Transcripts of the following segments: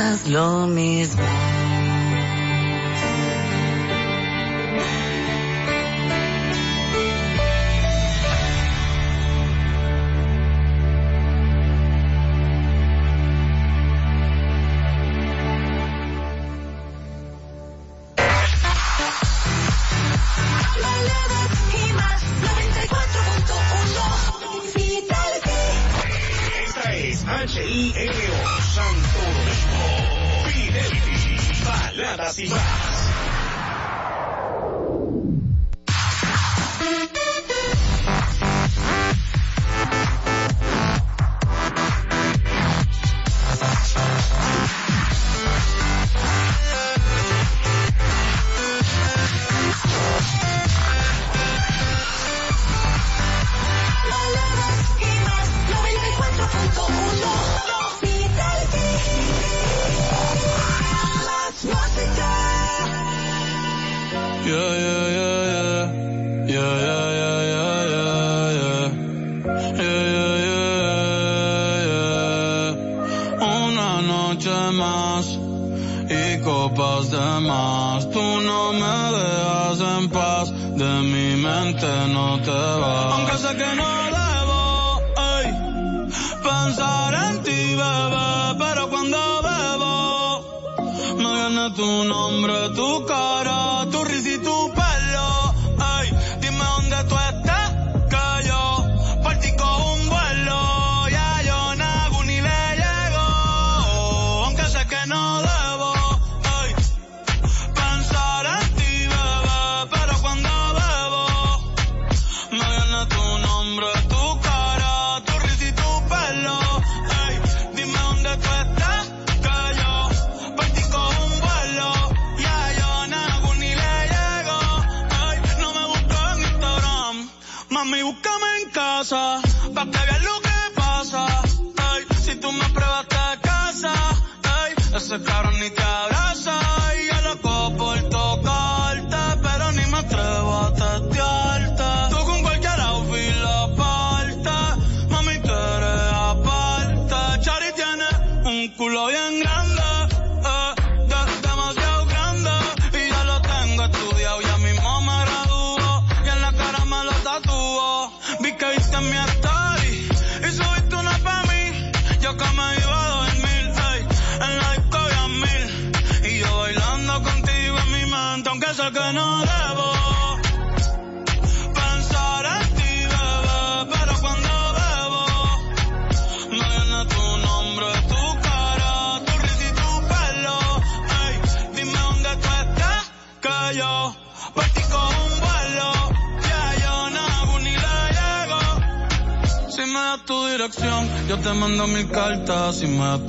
sientas lo mismo.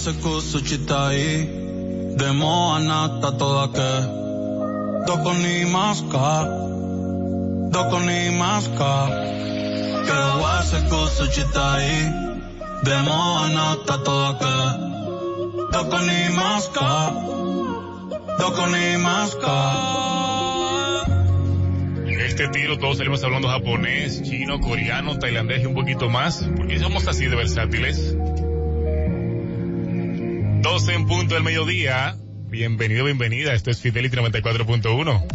siku suchitai Demo anatta toda ke Doko ni maska Doko ni maska Ke wa siku suchitai Demo anatta toda ke Doko ni maska Doko ni maska este tiro todos salimos hablando japonés, chino, coreano, tailandés y un poquito más, porque somos así de versátiles. 12 en punto del mediodía. Bienvenido, bienvenida. Esto es Fidelity 94.1.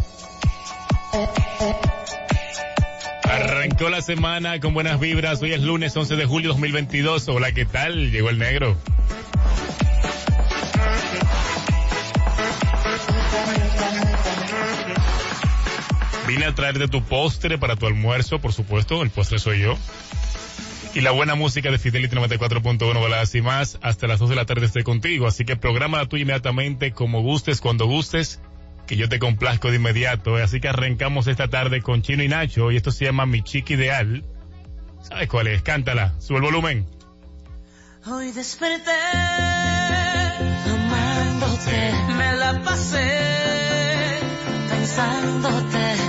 Arrancó la semana con buenas vibras. Hoy es lunes 11 de julio 2022. Hola, ¿qué tal? Llegó el negro. Vine a traerte tu postre para tu almuerzo, por supuesto. El postre soy yo. Y la buena música de Fidelity 94.1 baladas y más. Hasta las 2 de la tarde estoy contigo. Así que programa tuya inmediatamente, como gustes, cuando gustes, que yo te complazco de inmediato. Así que arrancamos esta tarde con Chino y Nacho. Y esto se llama Mi Chica Ideal. ¿Sabes cuál es? Cántala. Sube el volumen. Hoy desperté amándote, me la pasé pensándote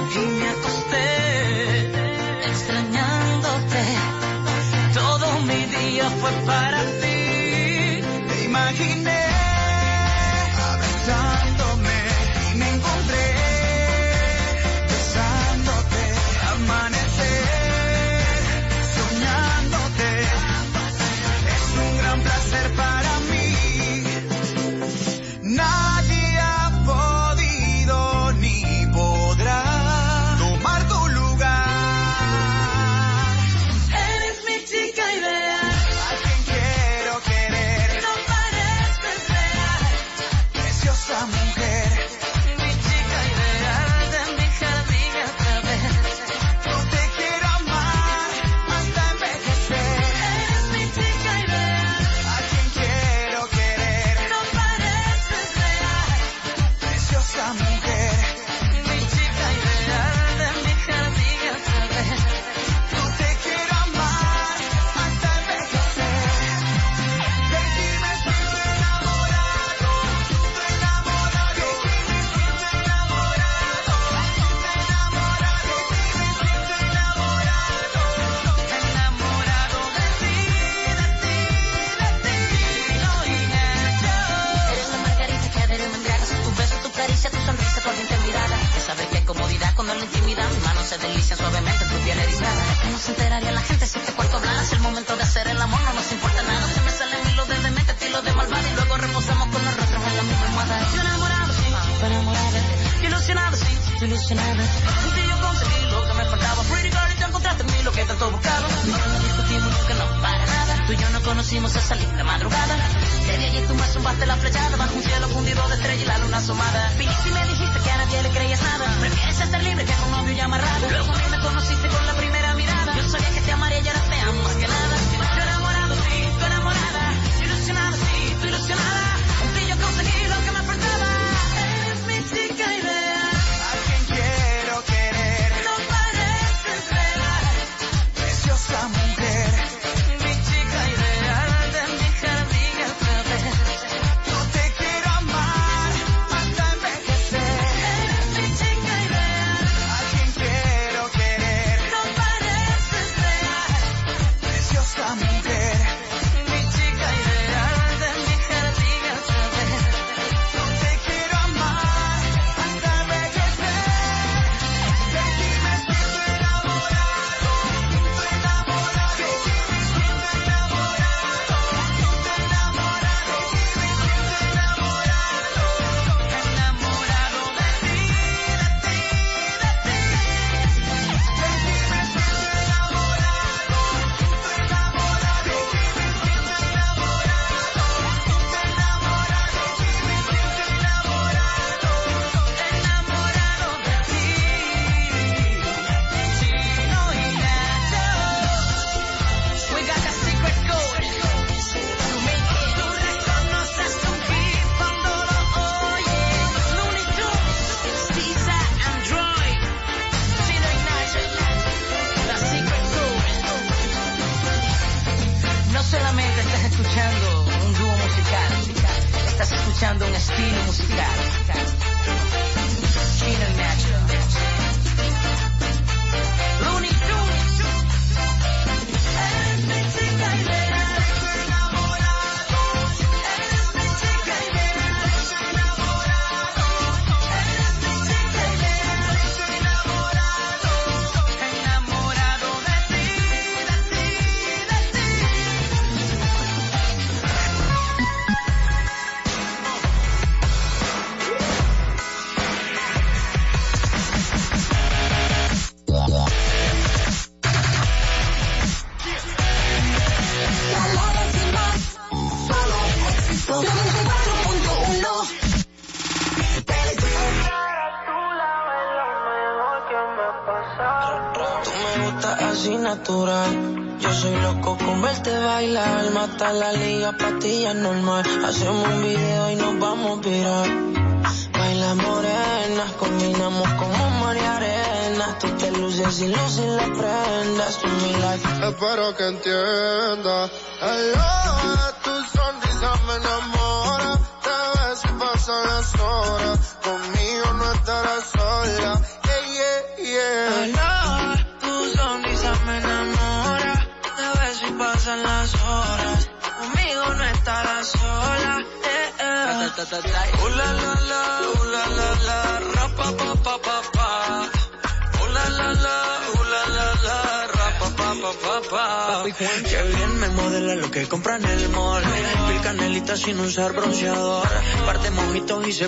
se delician suavemente en tu piel erizada. Que no se enteraría la gente si te cuento hablas. El momento de hacer el amor no nos importa nada. Se me salen milos de demente, estilo de malvada. Y luego reposamos con los rostros en la misma almohada. Yo enamorado, sí, tú enamorada. Yo ilusionado, sí, tú ilusionada. Contigo conseguí lo que me faltaba. Pretty girl, y te encontraste en mí lo que tanto buscaba. No lo discutimos porque no para nada. Tú y yo nos conocimos a salir de madrugada. Desde allí tú me zumbaste la flechada bajo un cielo fundido de estrella y la luna asomada. Viniste y me dijiste nadie le creías nada. Prefieres estar libre que con novio y amarrado. Luego a mí me conociste con la primera mirada. Yo sabía que te amaría y ahora te amo más que nada.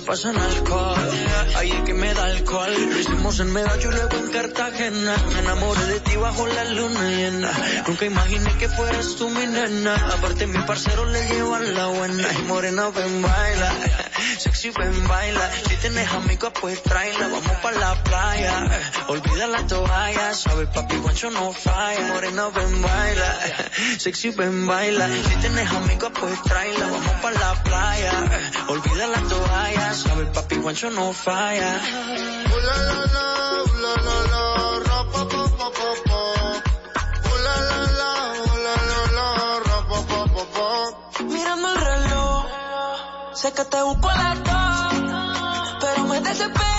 Pasan alcohol. Ahí es que me da alcohol. Lo hicimos en Medallo y luego en Cartagena. Me enamoré de ti bajo la luna llena. Nunca imaginé que fueras tú mi nena. Aparte mi parcero le llevan la buena. Y morena ven baila. Sexy ven baila. Si tienes amigos pues tráela. Vamos pa' la playa. Olvida la toalla. Sabes papi guancho no falla. Morena ven baila. Sexy ven baila. Si tienes amigos pues tráela. Vamos pa' la playa. Olvida la toalla. Sabes papi guancho no falla. Ooh la la la, ooh la la la, ra pa pa pa pa pa. Ooh la la la, ooh la la la, ra pa pa pa pa. Mirando el reloj. Sé que te busco a las dos. Pero me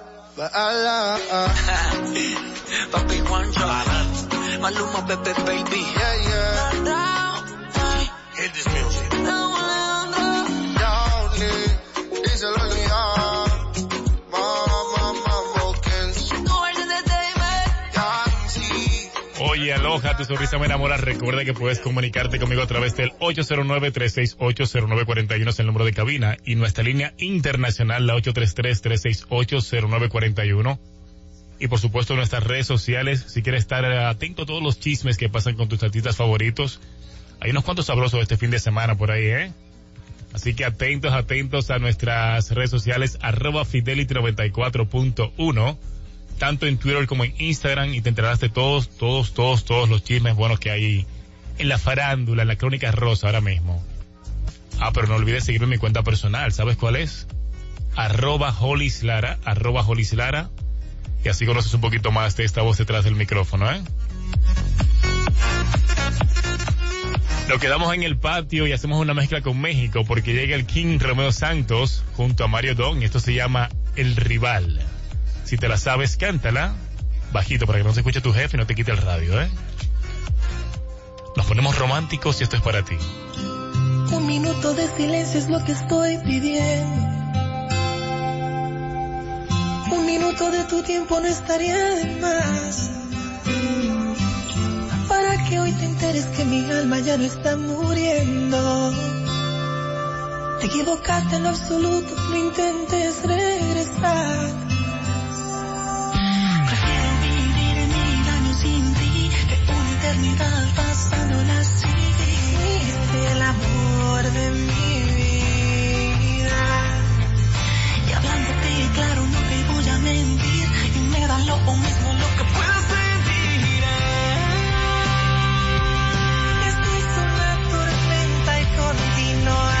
Baila. Uh. Papi Juancho. Maluma, Pepe, baby. Yeah, yeah. Hit this music. Oye, aloja, tu sonrisa me enamora. Recuerda que puedes comunicarte conmigo a través del 809-368-0941 es el número de cabina y nuestra línea internacional, la 833-368-0941. Y por supuesto nuestras redes sociales, si quieres estar atento a todos los chismes que pasan con tus artistas favoritos. Hay unos cuantos sabrosos este fin de semana por ahí, ¿eh? Así que atentos, atentos a nuestras redes sociales, arroba fidelity94.1, tanto en Twitter como en Instagram, y te enterarás todos, todos, todos, todos los chismes buenos que hay en la farándula, en la crónica rosa ahora mismo. Ah, pero no olvides seguirme en mi cuenta personal, ¿sabes cuál es? Arroba Holislara, arroba y así conoces un poquito más de esta voz detrás del micrófono, ¿eh? Nos quedamos en el patio y hacemos una mezcla con México porque llega el King Romeo Santos junto a Mario Don y esto se llama El Rival. Si te la sabes, cántala bajito para que no se escuche tu jefe y no te quite el radio, ¿eh? Nos ponemos románticos y esto es para ti. Un minuto de silencio es lo que estoy pidiendo. Un minuto de tu tiempo no estaría de más. Para que hoy te enteres que mi alma ya no está muriendo. Te equivocaste en lo absoluto, no intentes regresar. Eternidad pasándola así. Fuiste el amor de mi vida. Y hablándote claro, no te voy a mentir. Y me da lo mismo lo que puedas sentir. Esto es una tormenta y continuar.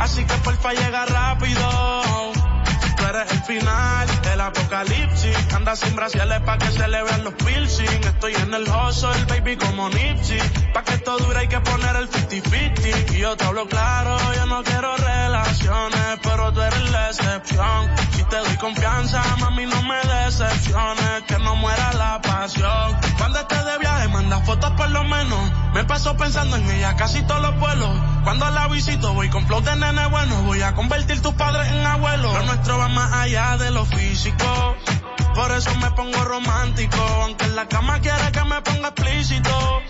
Así que porfa llega rápido tú eres el final, el apocalipsis. Anda sin braciales pa' que se le vean los piercing. Estoy en el hustle, baby, como Nipsey. Pa' que esto dure hay que poner el 50-50. Y yo te hablo claro, yo no quiero relaciones, pero tú eres la excepción. Si te doy confianza, mami, no me decepciones. Que no muera la pasión. Cuando estés de viaje, manda fotos por lo menos. Me paso pensando en ella casi todos los vuelos. Cuando la visito, voy con flow de nene bueno. Voy a convertir tus padres en abuelos. Lo nuestro va más allá de lo físico. Por eso me pongo romántico, aunque en la cama quiere que me ponga explícito.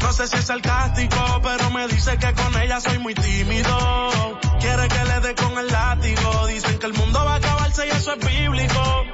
No sé si es sarcástico, pero me dice que con ella soy muy tímido. Quiere que le dé con el látigo. Dicen que el mundo va a acabarse y eso es bíblico.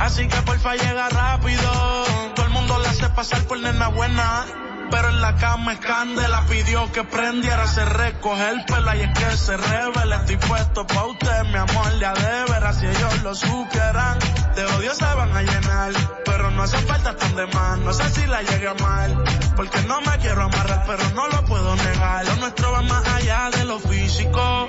Así que porfa llega rápido. Todo el mundo le hace pasar por nena buena pero en la cama es candela. Pidió que prendiera, se recoge el pela y es que se revela. Estoy puesto pa' usted, mi amor, de veras. Si ellos lo supieran, de odio se van a llenar. Pero no hace falta tan de más, no sé si la llegue a mal. Porque no me quiero amarrar, pero no lo puedo negar. Lo nuestro va más allá de lo físico.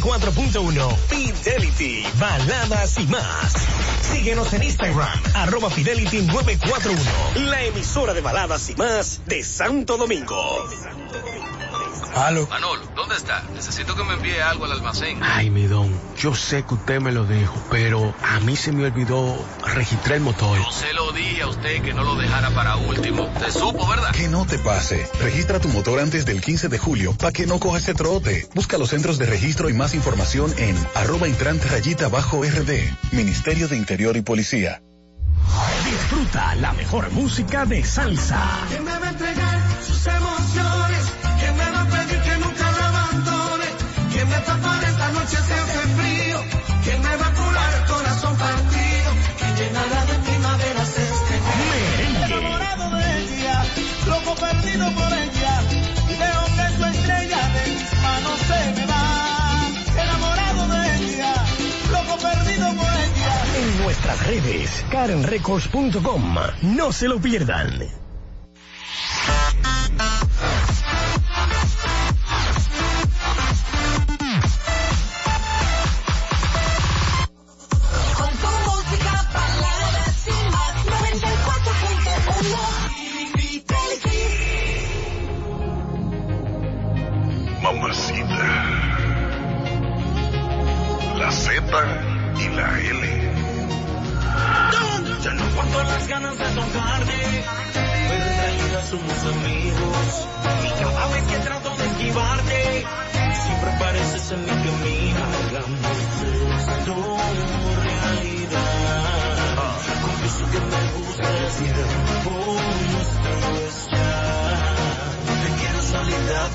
...94.1... Fidelity... ...baladas y más... Síguenos en Instagram, arroba Fidelity 941, la emisora de baladas y más de Santo Domingo. Aló. Manolo, ¿dónde está? Necesito que me envíe algo al almacén. Ay, mi don, yo sé que usted me lo dijo, pero a mí se me olvidó registrar el motor. Yo se lo dije a usted que no lo dejara para último. Te supo, ¿verdad? Que no te pase. Registra tu motor antes del 15 de julio para que no coja ese trote. Busca los centros de registro y más información en arroba entrante rayita bajo RD. Ministerio de Interior y Policía. Disfruta la mejor música de salsa. Tapará esta noche si hace frío? ¿Quién me va a curar el corazón partido? ¿Quién llenará de primaveras este Merengue. Enamorado de ella, loco perdido por ella. Veo que su estrella de mis manos se me va. Enamorado de ella, loco perdido por ella. En nuestras redes, karenrecords.com. No se lo pierdan.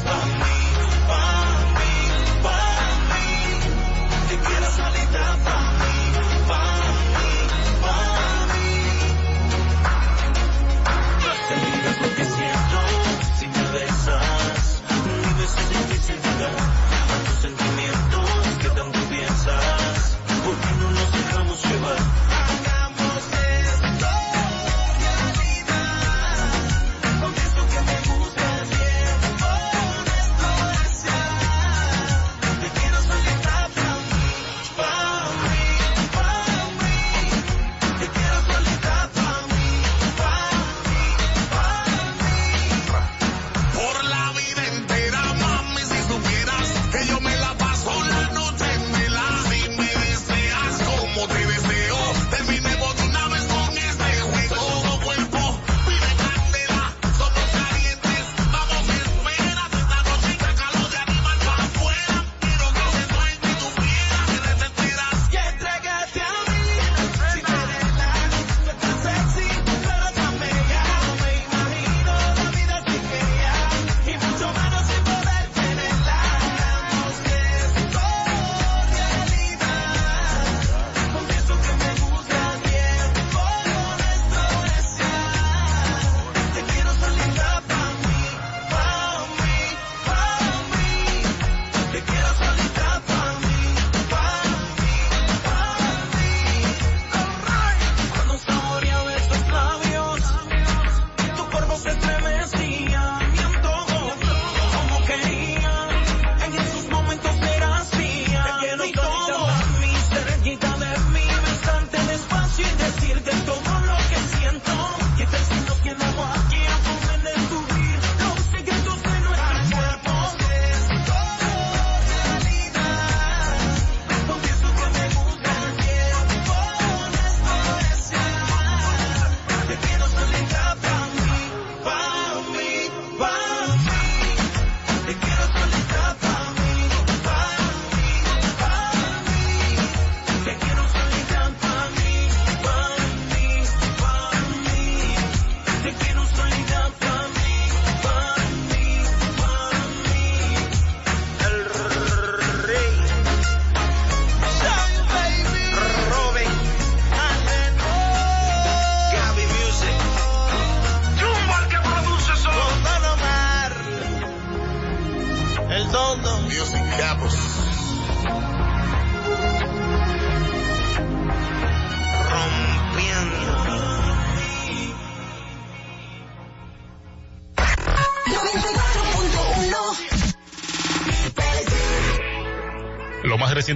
Flamengo.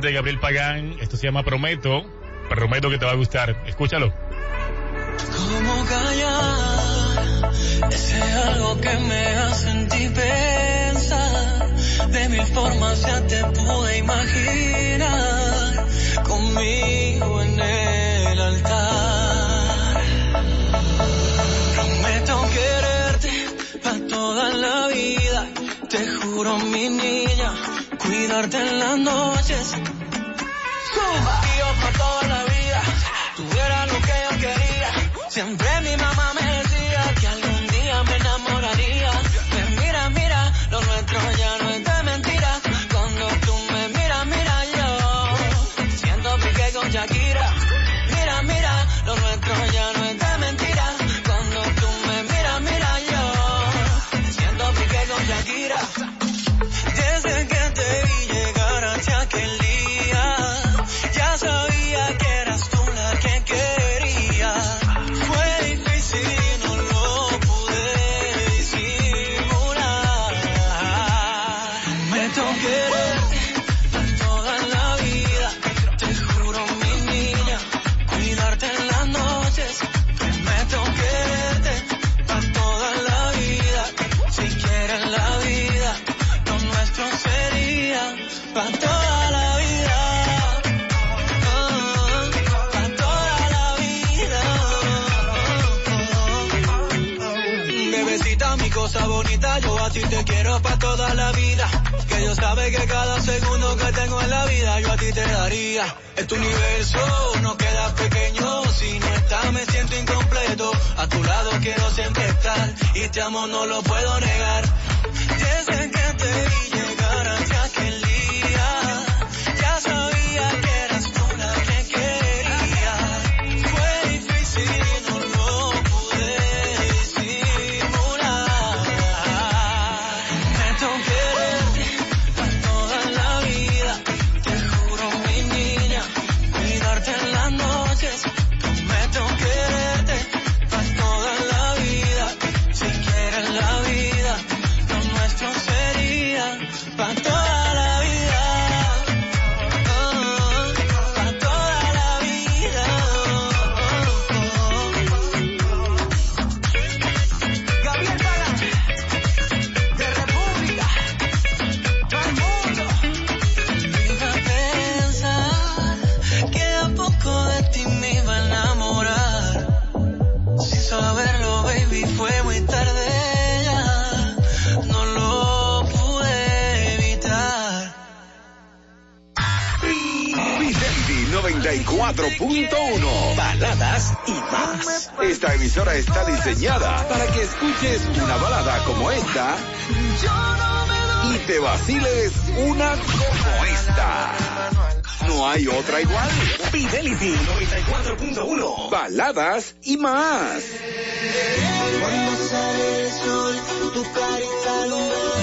de Gabriel Pagán. Esto se llama Prometo. Prometo que te va a gustar. Escúchalo. toda la vida. Que Dios sabe que cada segundo que tengo en la vida yo a ti te daría. Es tu universo, no queda pequeño. Si no estás me siento incompleto. A tu lado quiero siempre estar y este te amo no lo puedo negar. Desde que te vi llegar hacia aquel 104.1. Baladas y más. Esta emisora está diseñada para que escuches una balada como esta y te vaciles una como esta. No hay otra igual. Fidelity 94.1. Baladas y más. Tu carita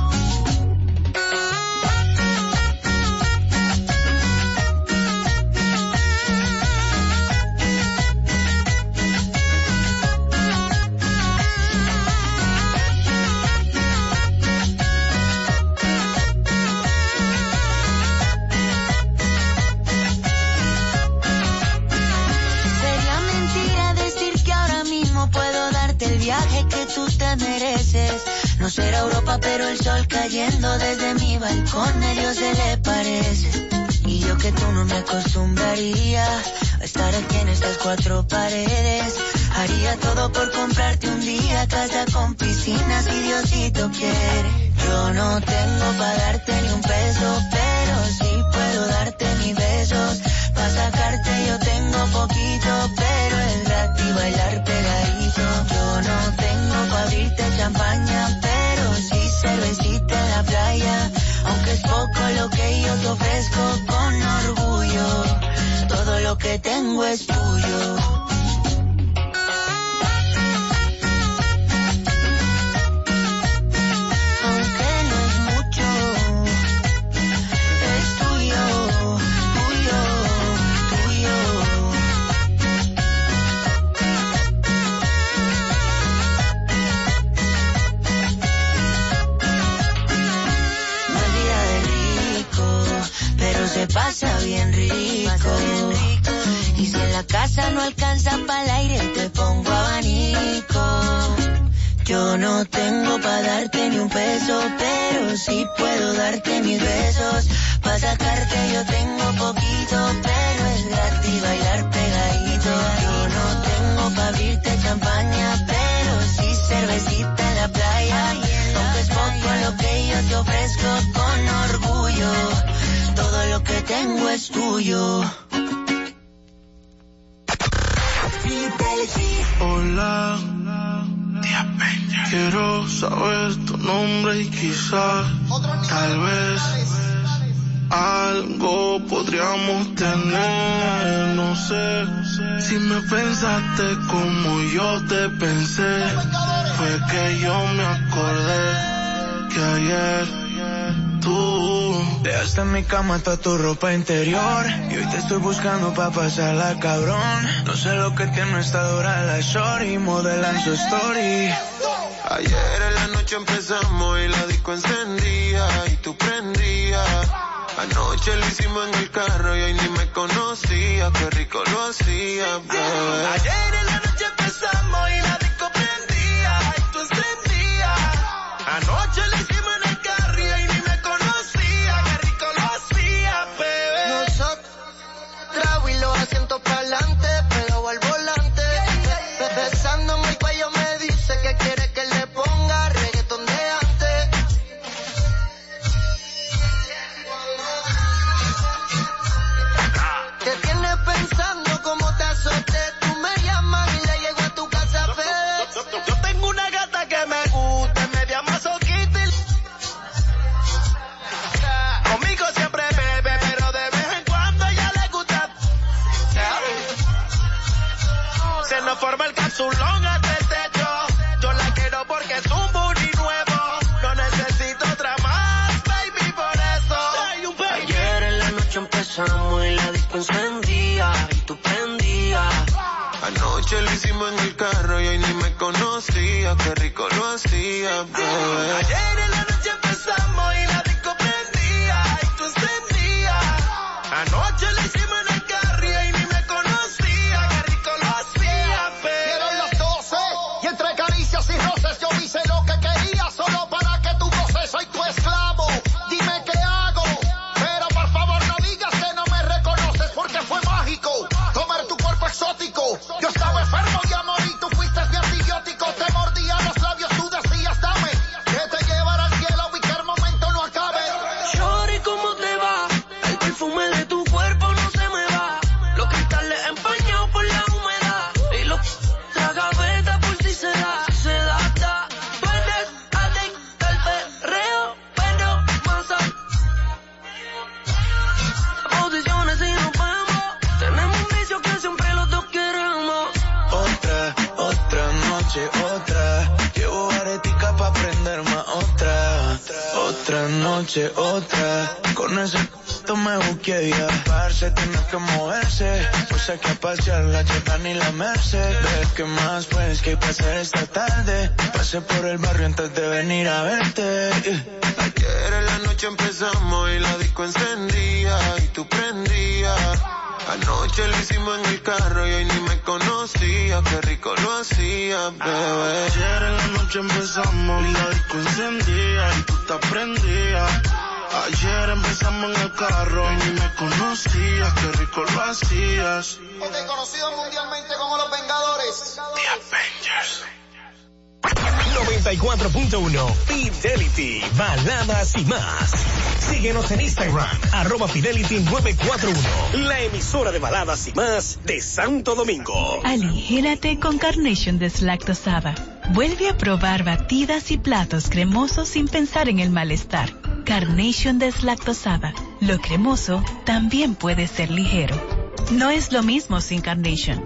No será Europa, pero el sol cayendo desde mi balcón a Dios se le parece. Y yo que tú no me acostumbraría a estar aquí en estas cuatro paredes. Haría todo por comprarte un día casa con piscina si Diosito quiere. Yo no tengo para darte ni un peso, pero sí puedo darte mis besos. Para sacarte yo tengo poquito, pero es gratis bailar lo que tengo es tuyo. Aunque no es mucho, es tuyo, tuyo, tuyo. No es de rico, pero se pasa bien casa no alcanza para el aire, te pongo abanico. Yo no tengo para darte ni un peso, pero sí puedo darte mis besos. Para sacarte yo tengo poquito, pero es gratis bailar pegadito. Yo no tengo para abrirte champaña, pero sí cervecita en la playa. Aunque es poco lo que yo te ofrezco con orgullo, todo lo que tengo es tuyo. Hola. Quiero saber tu nombre y quizás, tal vez, algo podríamos tener. No sé si me pensaste como yo te pensé. Fue que yo me acordé que ayer tú Dejaste en mi cama toda tu ropa interior Y hoy te estoy buscando pa' pasarla cabrón No sé lo que tiene esta dura la shorty Modelan su story Ayer en la noche empezamos y la disco encendía y tú prendías. Anoche lo hicimos en el carro y hoy ni me conocía, qué rico lo hacía, bebé. Ayer en la noche empezamos y la disco prendía y tú encendías. Anoche forma el capsulón hasta el techo. Yo la quiero porque es un booty nuevo. No necesito otra más, baby, por eso. Ayer en la noche empezamos y la disco encendía y tú prendías. Anoche lo hicimos en el carro y hoy ni me conocía, qué rico lo hacía, bebé. Ayer en Que más pues que hacer esta tarde Pasé por el barrio antes de venir a verte Ayer en la noche empezamos y la disco encendía y tú prendías. Anoche lo hicimos en el carro y hoy ni me conocía, qué rico lo hacía, bebé. Ayer en la noche empezamos y la disco encendía y tú te prendías. Ayer empezamos en el carro y ni me conocías, qué rico lo hacías. Ok, conocido mundialmente como los Vengadores. The Avengers. 94.1 Fidelity, baladas y más. Síguenos en Instagram, arroba Fidelity 941, la emisora de baladas y más de Santo Domingo. Aligérate con Carnation deslactosada. Vuelve a probar batidas y platos cremosos sin pensar en el malestar. Carnation deslactosada. Lo cremoso también puede ser ligero. No es lo mismo sin Carnation.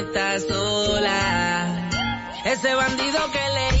sola. Ese bandido que le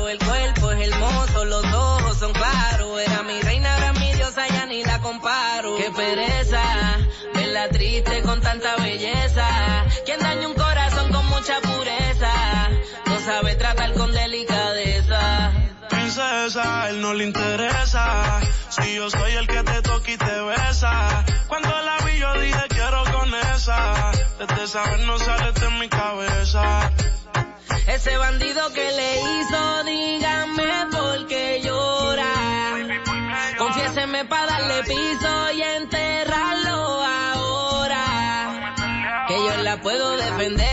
Era mi reina, ahora mi diosa, ya ni la comparo. Qué pereza, verla triste con tanta belleza. Quien daña un corazón con mucha pureza, no sabe tratar con delicadeza. Princesa, él no le interesa. Si yo soy el que te toca y te besa. Cuando la vi yo dije quiero con esa. Desde esa vez no sale de mi cabeza. Ese bandido que le hizo, dígame por piso y enterrarlo ahora. Que yo la puedo defender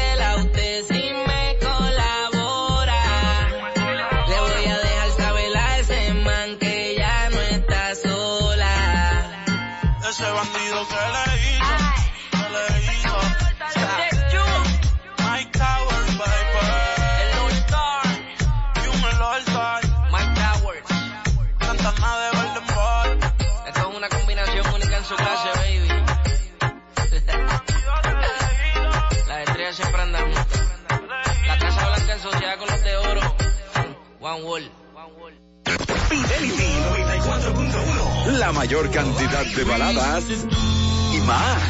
One Wall. Fidelity 94.1. La mayor cantidad de baladas y más.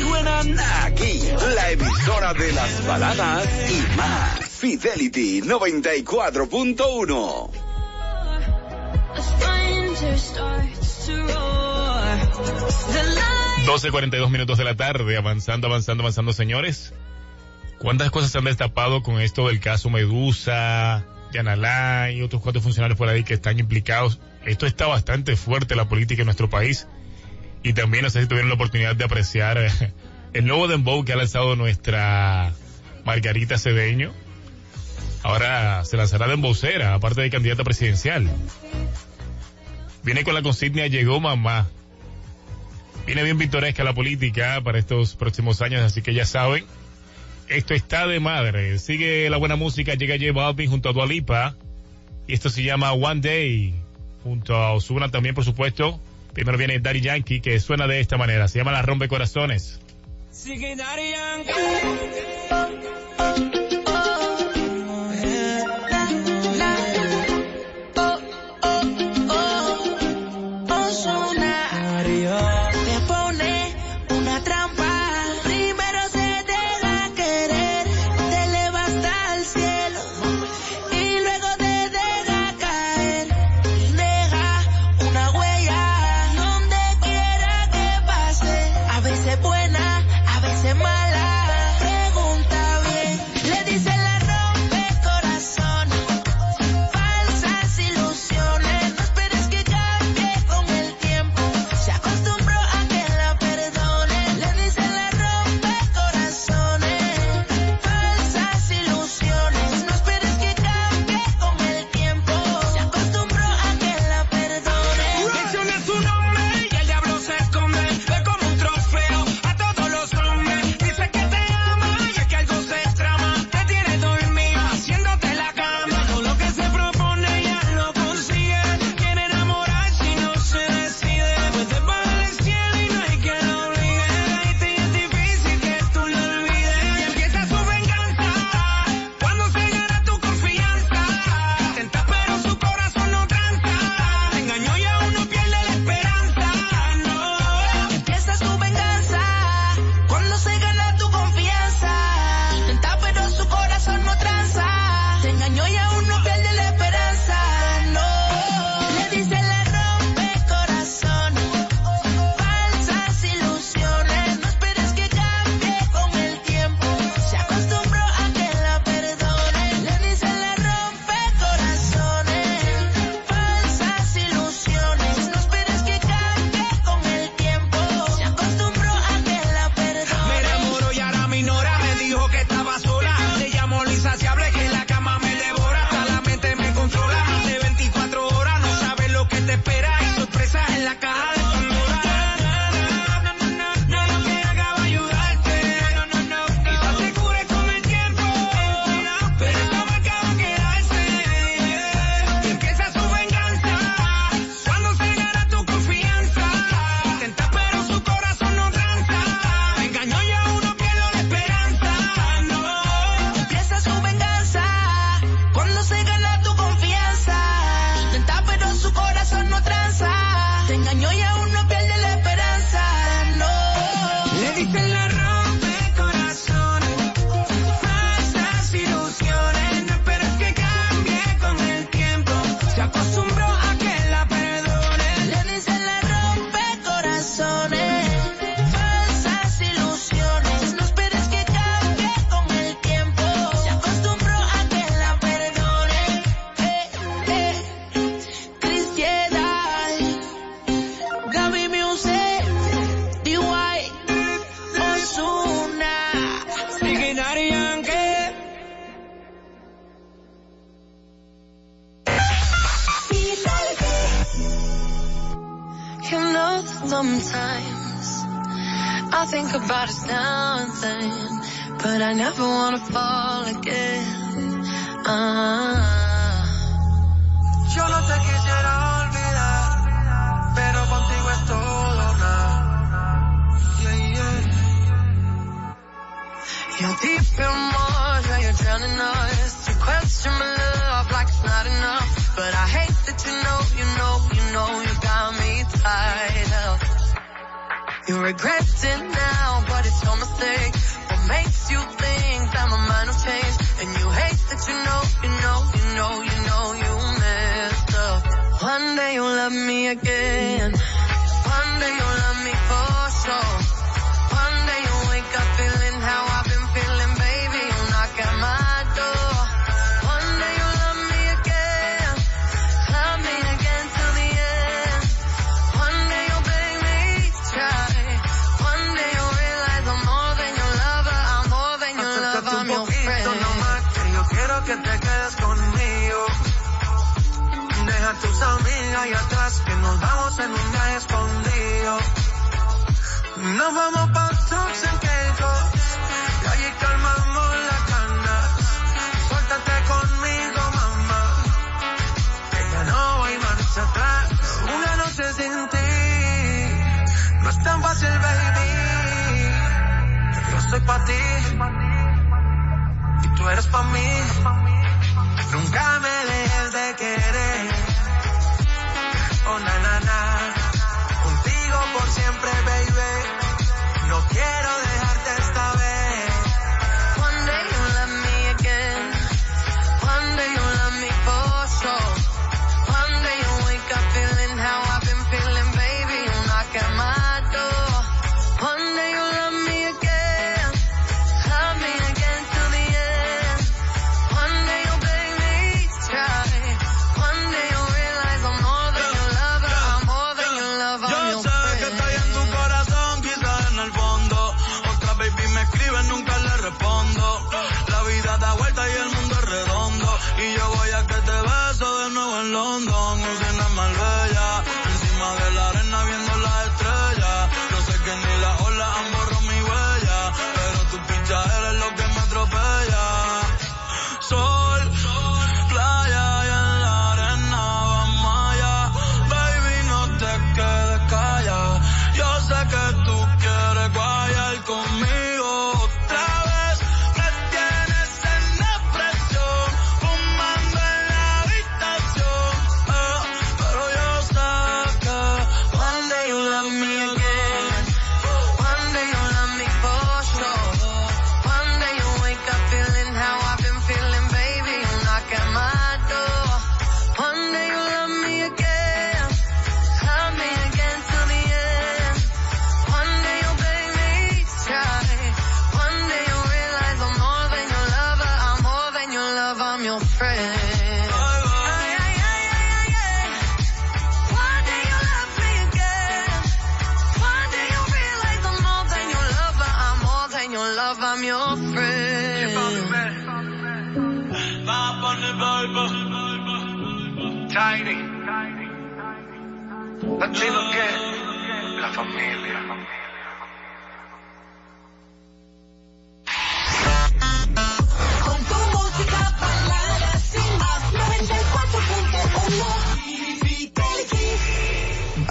Suenan aquí, la emisora de las baladas y más. Fidelity 94.1. A stranger starts to roar. The light 12.42 minutos de la tarde, avanzando, avanzando, avanzando, señores. ¿Cuántas cosas se han destapado con esto del caso Medusa, Yanalá y otros cuatro funcionarios por ahí que están implicados? Esto está bastante fuerte, la política en nuestro país. Y también no sé si tuvieron la oportunidad de apreciar eh, el nuevo dembow que ha lanzado nuestra Margarita Cedeño. Ahora se lanzará de embocera, aparte de candidata presidencial. Viene con la consigna Llegó mamá. Viene bien pintoresca la política para estos próximos años, así que ya saben, esto está de madre. Sigue la buena música, llega J Balvin junto a Dualipa. Y esto se llama One Day, junto a Osuna también, por supuesto. Primero viene Daddy Yankee, que suena de esta manera. Se llama La Rompe Corazones. Sigue Daddy Yankee.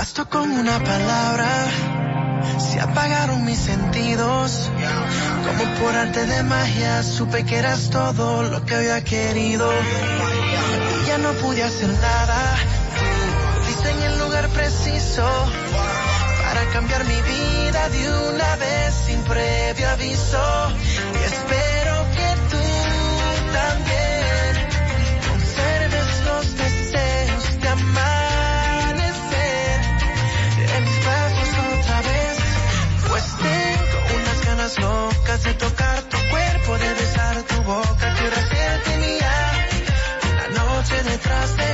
bastó con una palabra, se apagaron mis sentidos. Como por arte de magia, supe que eras todo lo que había querido. Ya no pude hacer nada, diste en el lugar preciso para cambiar mi vida de una vez sin previo aviso estás de tocar tu cuerpo, de besar tu boca, quiero hacerte mía. La noche detrás de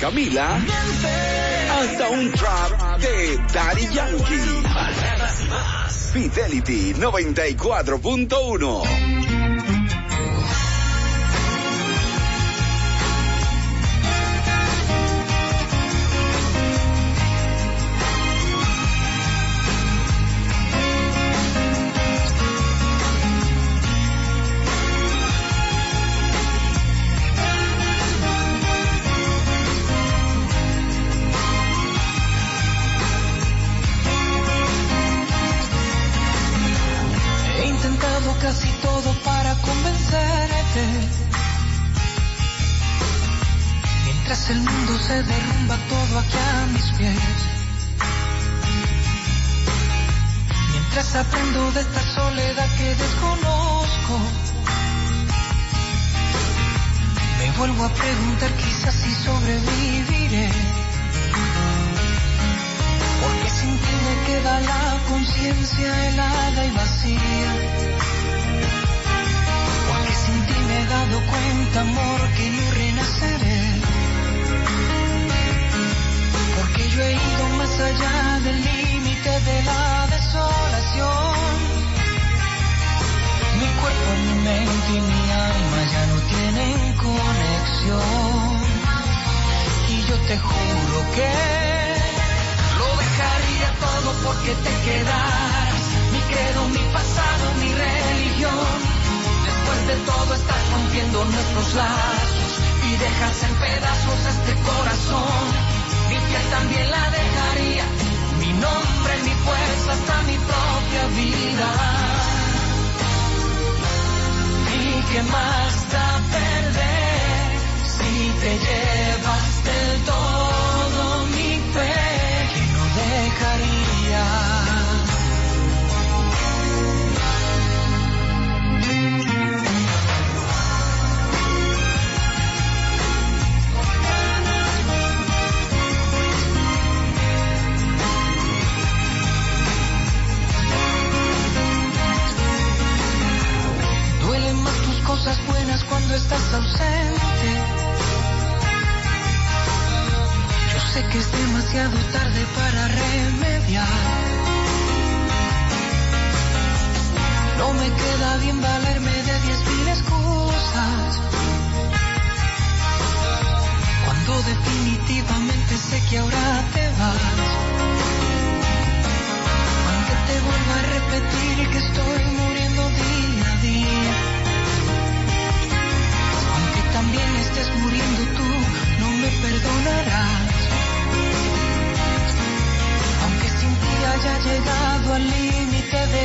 Camila hasta un trap de Daddy Yankee. Fidelity 94.1.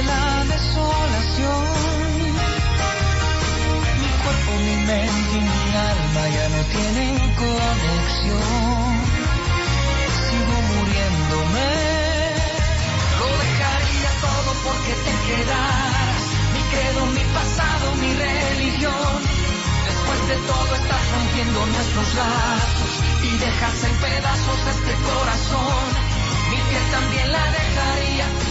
la desolación. Mi cuerpo, mi mente y mi alma ya no tienen conexión. Sigo muriéndome. Lo dejaría todo porque te quedaras. Mi credo, mi pasado, mi religión. Después de todo estás rompiendo nuestros lazos y dejas en pedazos este corazón. Mi piel también la dejaría.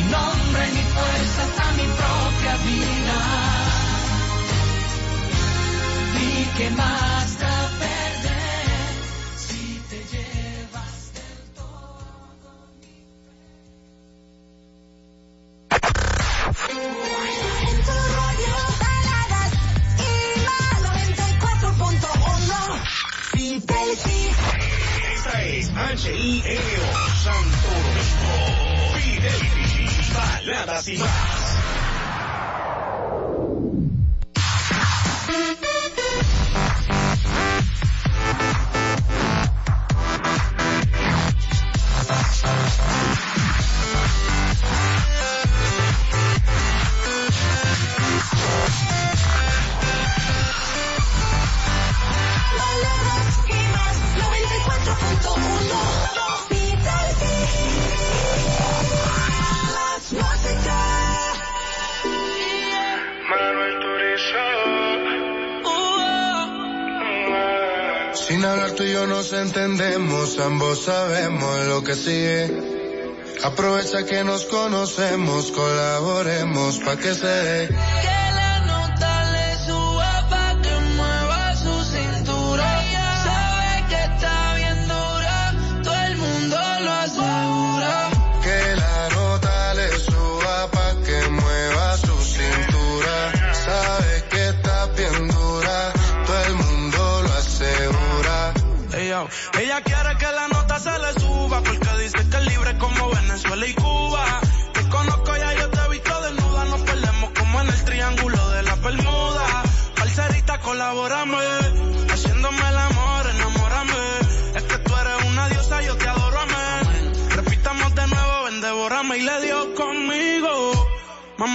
mi nombre, mi fuerza, hasta mi propia vida. ¿Y qué más da perder si te llevas del todo mi En tu radio, baladas y más 94.1 Fidelity. Esta es HILO Santo Fidelity baladas y más. Entendemos, ambos sabemos lo que sigue. Aprovecha que nos conocemos, colaboremos pa' que se dé.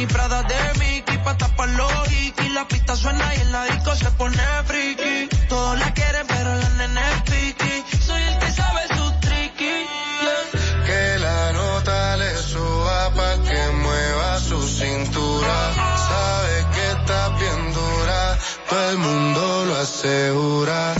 Vini Prada de Mickey pa' tapar los y La pista suena y en la disco se pone friki. Todos la quieren, pero la nena es piqui. Soy el que sabe su tricky. yeah. Que la nota le suba pa' que mueva su cintura. Sabe que está bien dura, todo el mundo lo asegura.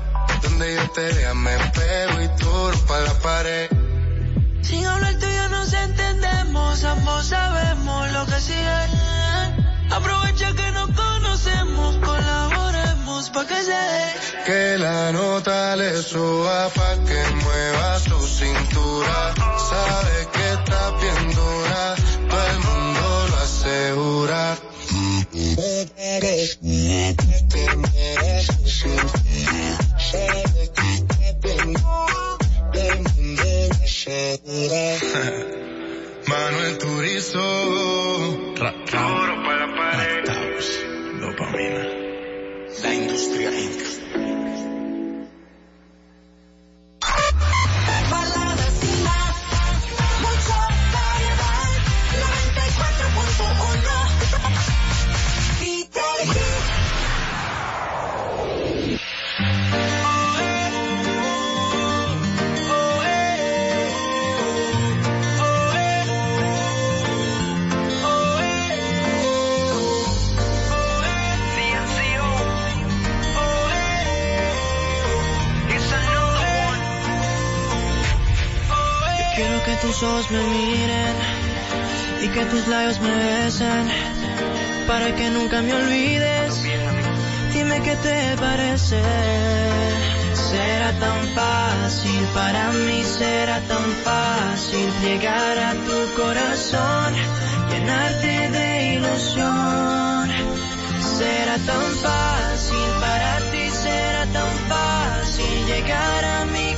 Donde yo te vea me pego y tú para la pared. Sin hablar tú y yo nos entendemos, ambos sabemos lo que sigue. Aprovecha que nos conocemos, colaboremos pa' que se dé. Que la nota le suba pa' que mueva su cintura. Sabe que está bien dura, todo el mundo lo asegura. Manuel Turizo. Oro para la pared. Dopamina. La industria Inc. tus ojos me miren y que tus labios me besen para que nunca me olvides. Dime qué te parece ser a tan fácil, para mí será tan fácil llegar a tu corazón, llenarte de ilusión. Será tan fácil, para ti será tan fácil llegar a mi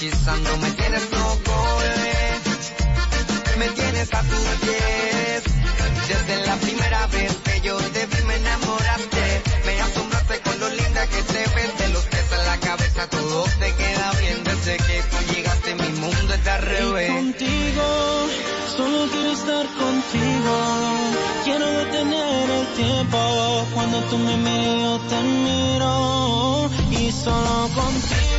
hechizando, me tienes loco, bebé. me tienes a tus pies. Desde la primera vez que yo te vi me enamoraste, me asombraste con lo linda que te ves, de los pies a la cabeza todo te queda bien, desde que tú llegaste mi mundo está al Y revés. contigo, solo quiero estar contigo. Quiero detener el tiempo. Cuando tú me miras, yo te miro. Y solo contigo,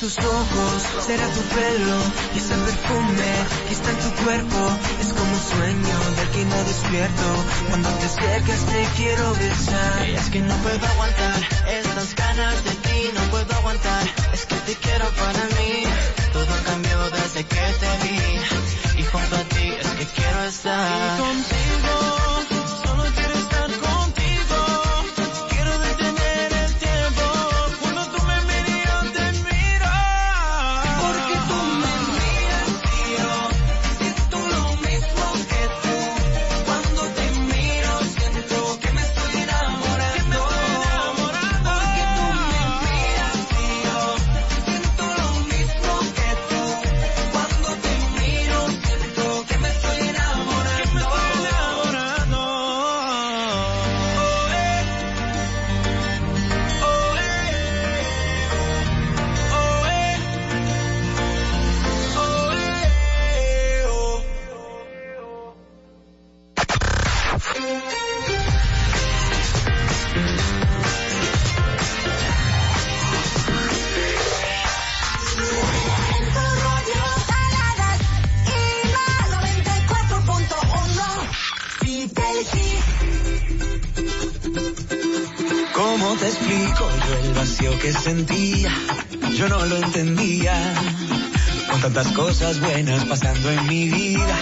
tus ojos, será tu pelo y ese perfume que está en tu cuerpo. Es como un sueño del que no despierto. Cuando te acercas te quiero besar. Y es que no puedo aguantar estas ganas de ti, no puedo aguantar. Es que te quiero para mí. Todo cambió desde que te vi y junto a ti es que quiero estar. Contigo, cosas buenas pasando en mi vida.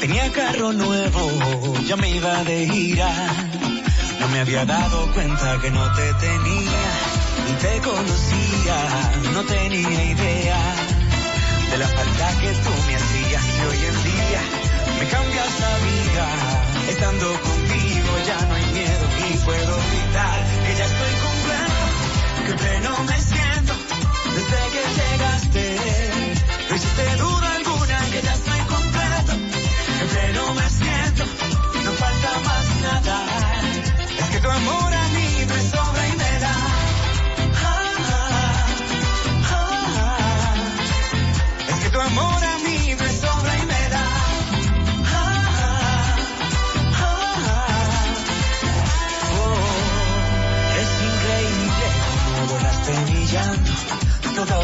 Tenía carro nuevo, ya me iba de gira. No me había dado cuenta que no te tenía. Ni te conocía, no tenía idea de la falta que tú me hacías. Y hoy en día me cambias la vida. Estando contigo ya no hay miedo y puedo gritar que ya estoy completo, que pleno me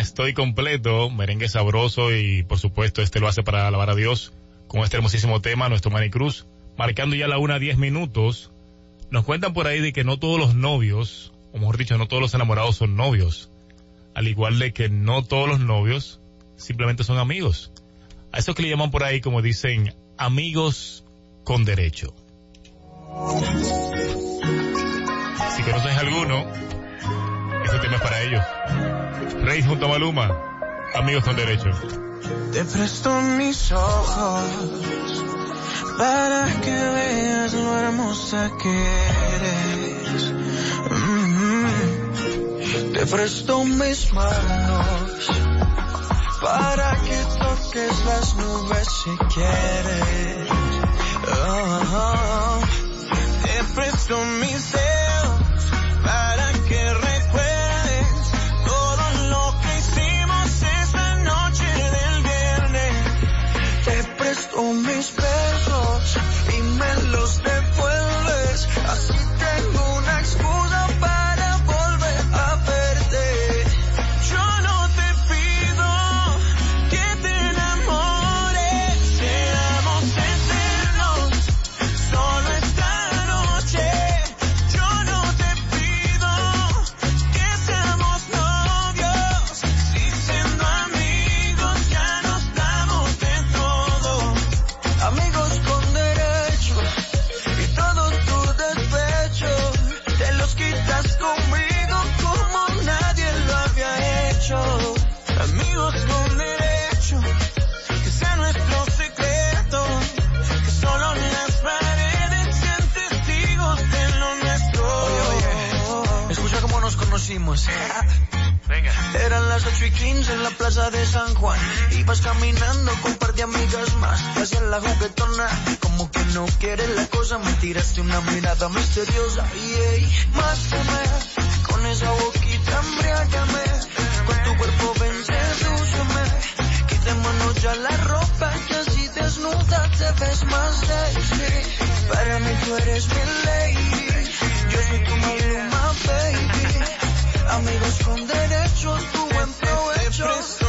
Estoy completo, merengue sabroso y por supuesto este lo hace para alabar a Dios con este hermosísimo tema, nuestro Manny Cruz, marcando ya la una diez minutos. Nos cuentan por ahí de que no todos los novios, o mejor dicho, no todos los enamorados son novios, al igual de que no todos los novios simplemente son amigos. A eso que le llaman por ahí, como dicen, amigos con derecho. Si conoces alguno, para ellos. Rey junto a Maluma, amigos con derecho. Te presto mis ojos para que veas lo hermosa que eres. Mm. Te presto mis manos para que toques las nubes si quieres. Las 8 y 15 en la plaza de San Juan. Ibas caminando con par de amigas más. Hacia la juguetona, como que no quieres la cosa. Me tiraste una mirada misteriosa. Y ey, mátame, con esa boquita embriágame. Con tu cuerpo ven, sedúceme. Quitémonos ya la ropa, que así desnuda te ves más sexy. Para mí tú eres mi lady. Yo soy tu maluma, baby. Amigos con derecho, tu buen provecho.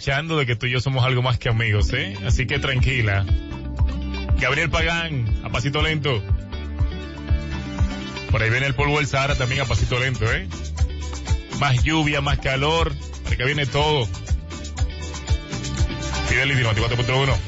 sospechando de que tú y yo somos algo más que amigos, ¿eh? Así que tranquila. Gabriel Pagán, a pasito lento. Por ahí viene el polvo del Sahara también a pasito lento, ¿eh? Más lluvia, más calor, para que viene todo. Fidelity 94.1.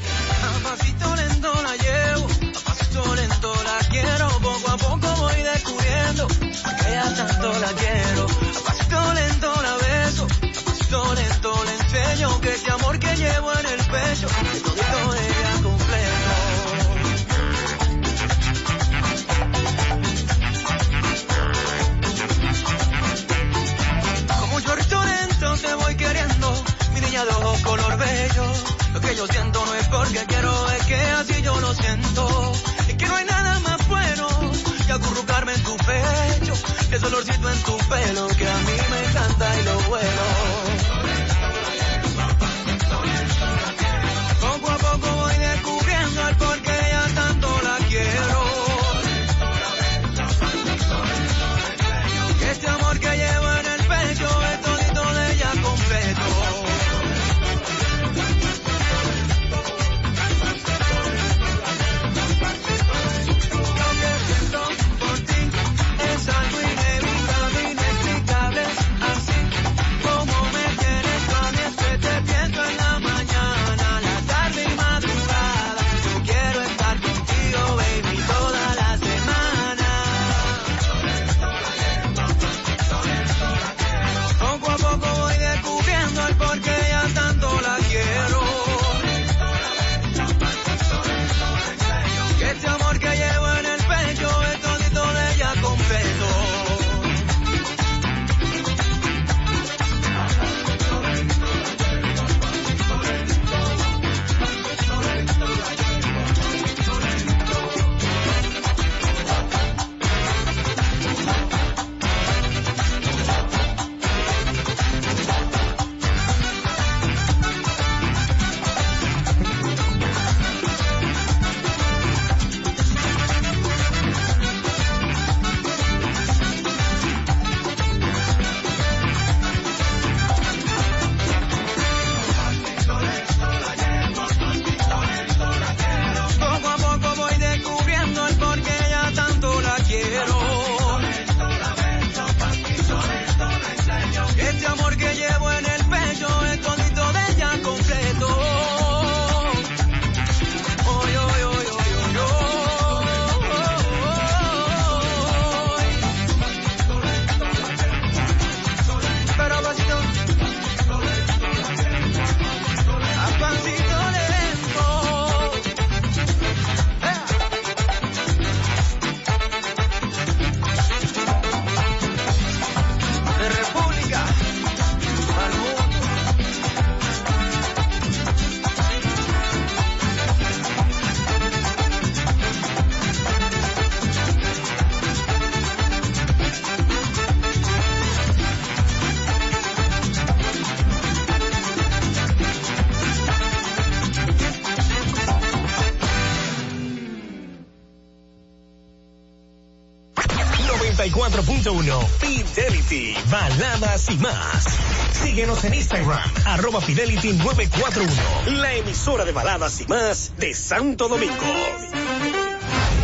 y más. Síguenos en Instagram, arroba Fidelity 941, la emisora de baladas y más de Santo Domingo.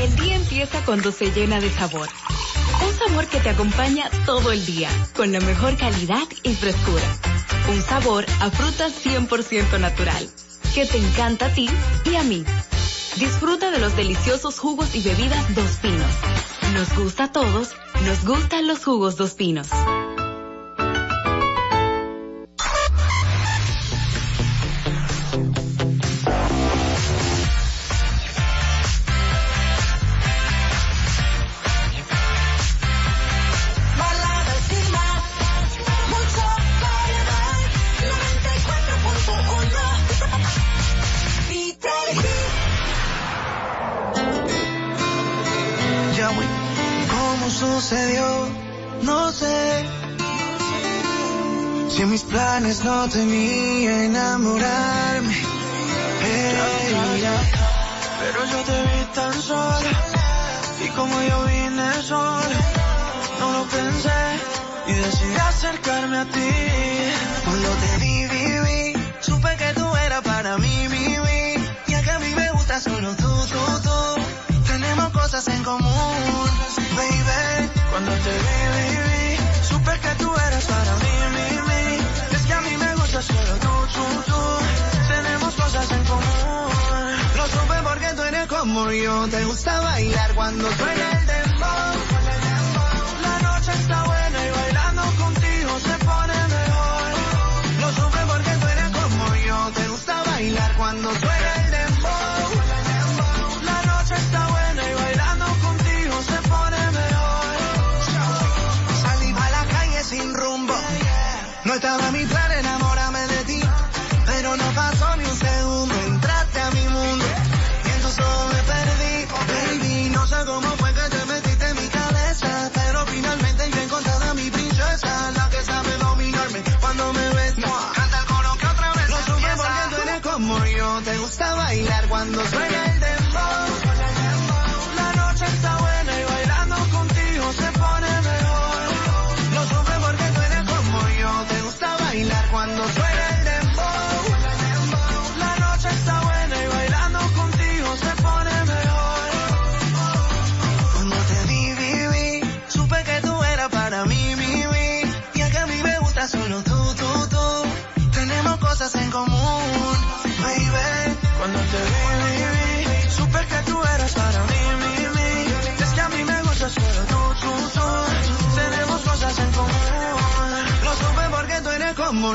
El día empieza cuando se llena de sabor. Un sabor que te acompaña todo el día, con la mejor calidad y frescura. Un sabor a fruta 100% natural, que te encanta a ti y a mí. Disfruta de los deliciosos jugos y bebidas Dos Pinos. Nos gusta a todos, nos gustan los jugos Dos Pinos.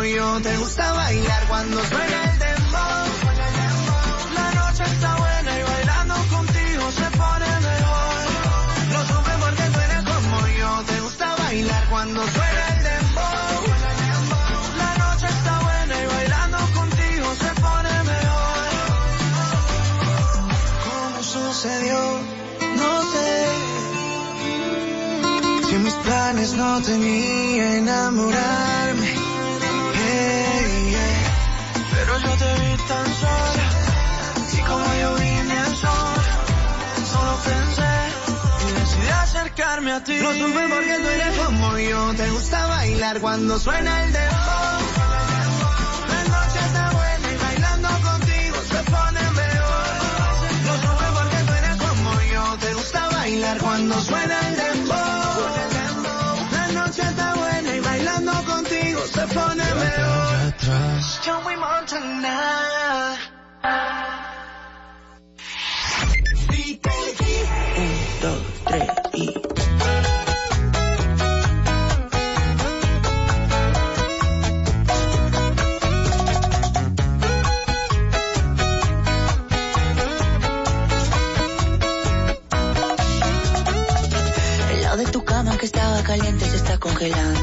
Te gusta bailar cuando suena el dembow. La noche está buena y bailando contigo se pone mejor. Lo supe porque tú eres como yo. Te gusta bailar cuando suena el dembow. La noche está buena y bailando contigo se pone mejor. ¿Cómo sucedió? No sé. Si mis planes no tenía enamorarme. Tan sola. Y como yo vine al sol, solo pensé y decidí acercarme a ti. Lo supe porque tú eres como yo. Te gusta bailar cuando suena el dembow. La noche está buena y bailando contigo se pone mejor. Lo supe porque tú eres como yo. Te gusta bailar cuando suena el dembow. Se pone mejor. Joey Montana. Un, dos, tres y. El lado de tu cama que estaba caliente se está congelando.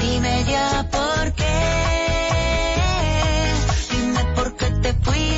Dime ya por qué. Dime por qué te fuiste,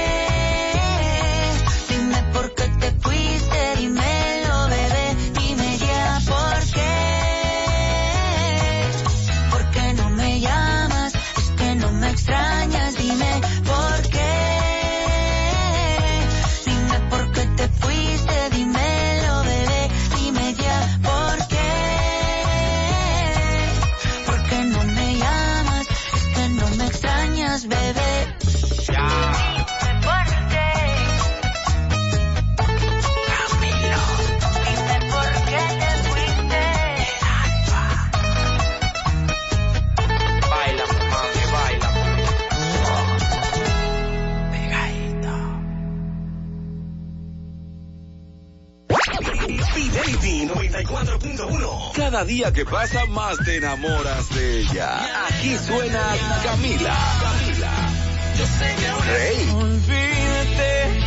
Cada día que pasa más te enamoras de ella. Aquí suena Camila. Yo sé que ahora Rey. olvídate.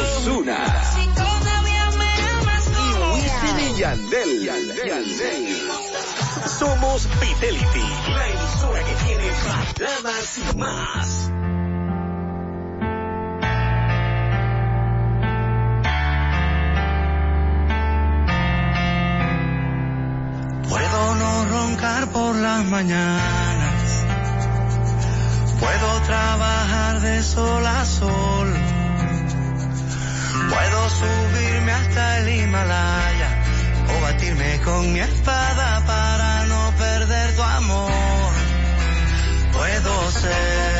Osuna. Si todavía me amas, no Wisin y Yandel. Yandel. Somos Fidelity, la emisora que tiene baladas y más. Por las mañanas. Puedo trabajar de sol a sol. Puedo subirme hasta el Himalaya o batirme con mi espada para no perder tu amor. Puedo ser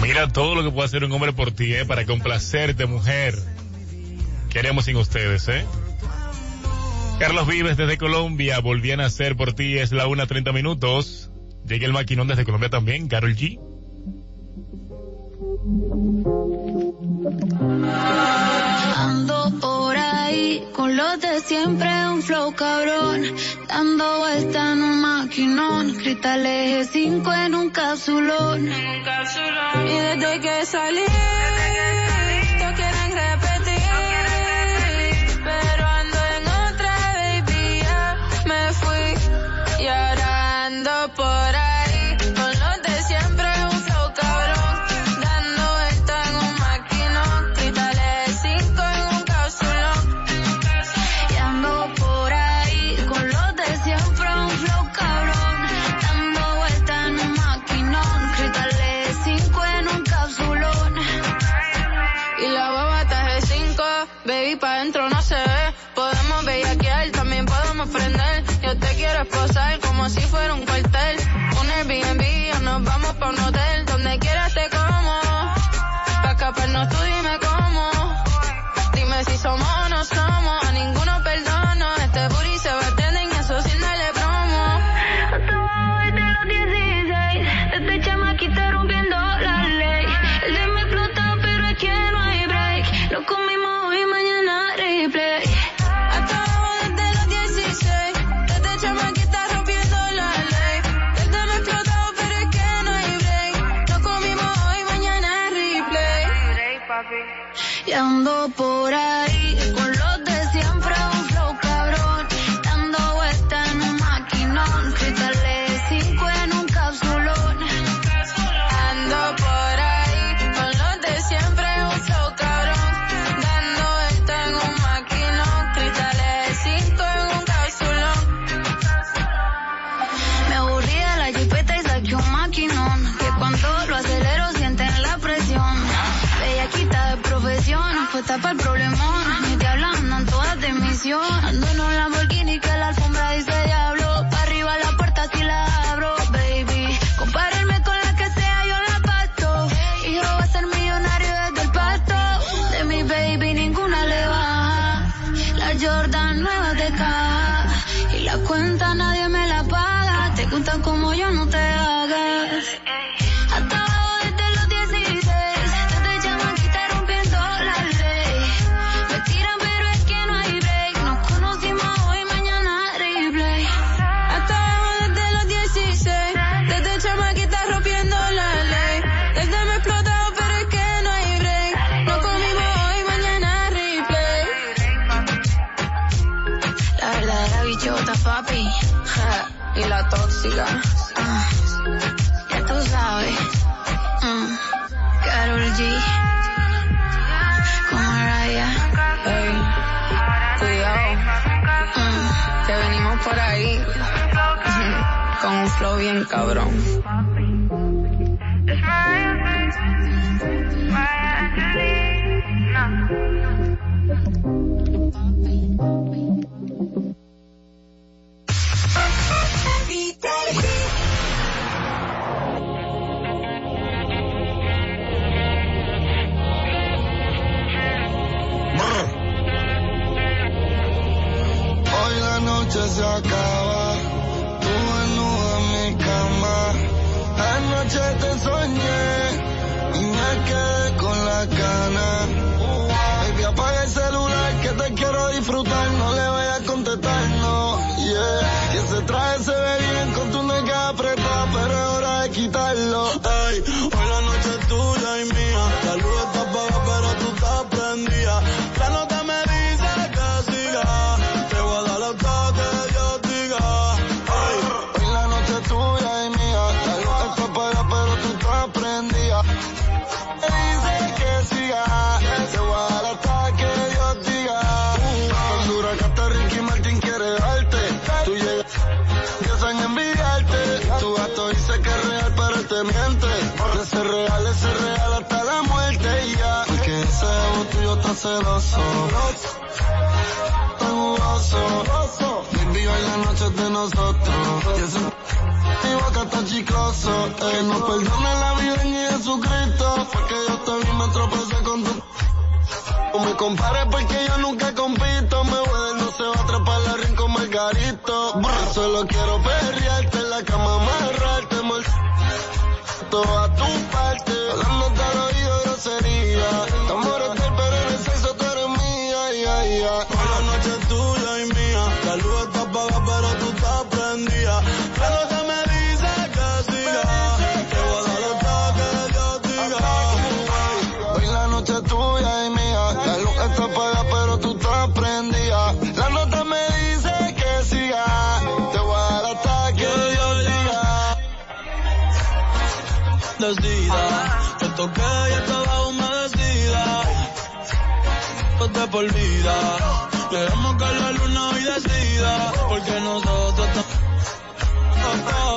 Mira todo lo que puede hacer un hombre por ti, ¿eh? Para complacerte, mujer. ¿Qué haremos sin ustedes, eh? Carlos Vives desde Colombia, volví a nacer por ti, es la 1.30 minutos. Llega el maquinón desde Colombia también, Carol G. Lote siempre un flow cabrón, dando vuelta en un maquinón, cristal eje 5 en un capsulón. Y desde que salí, desde que salí como si fuera un cabrón. de nosotros. Y es un que está chicloso. Eh, no perdona la vida en Jesucristo. Fue que yo también me tropecé con tu. No me compares porque yo nunca compito. Me voy no se va a atrapar la rin con Margarito. Bro, solo quiero perrearte en la cama, amarrarte, mal. Toda Por vida. Dejemos que la luna hoy decida. Porque nosotros.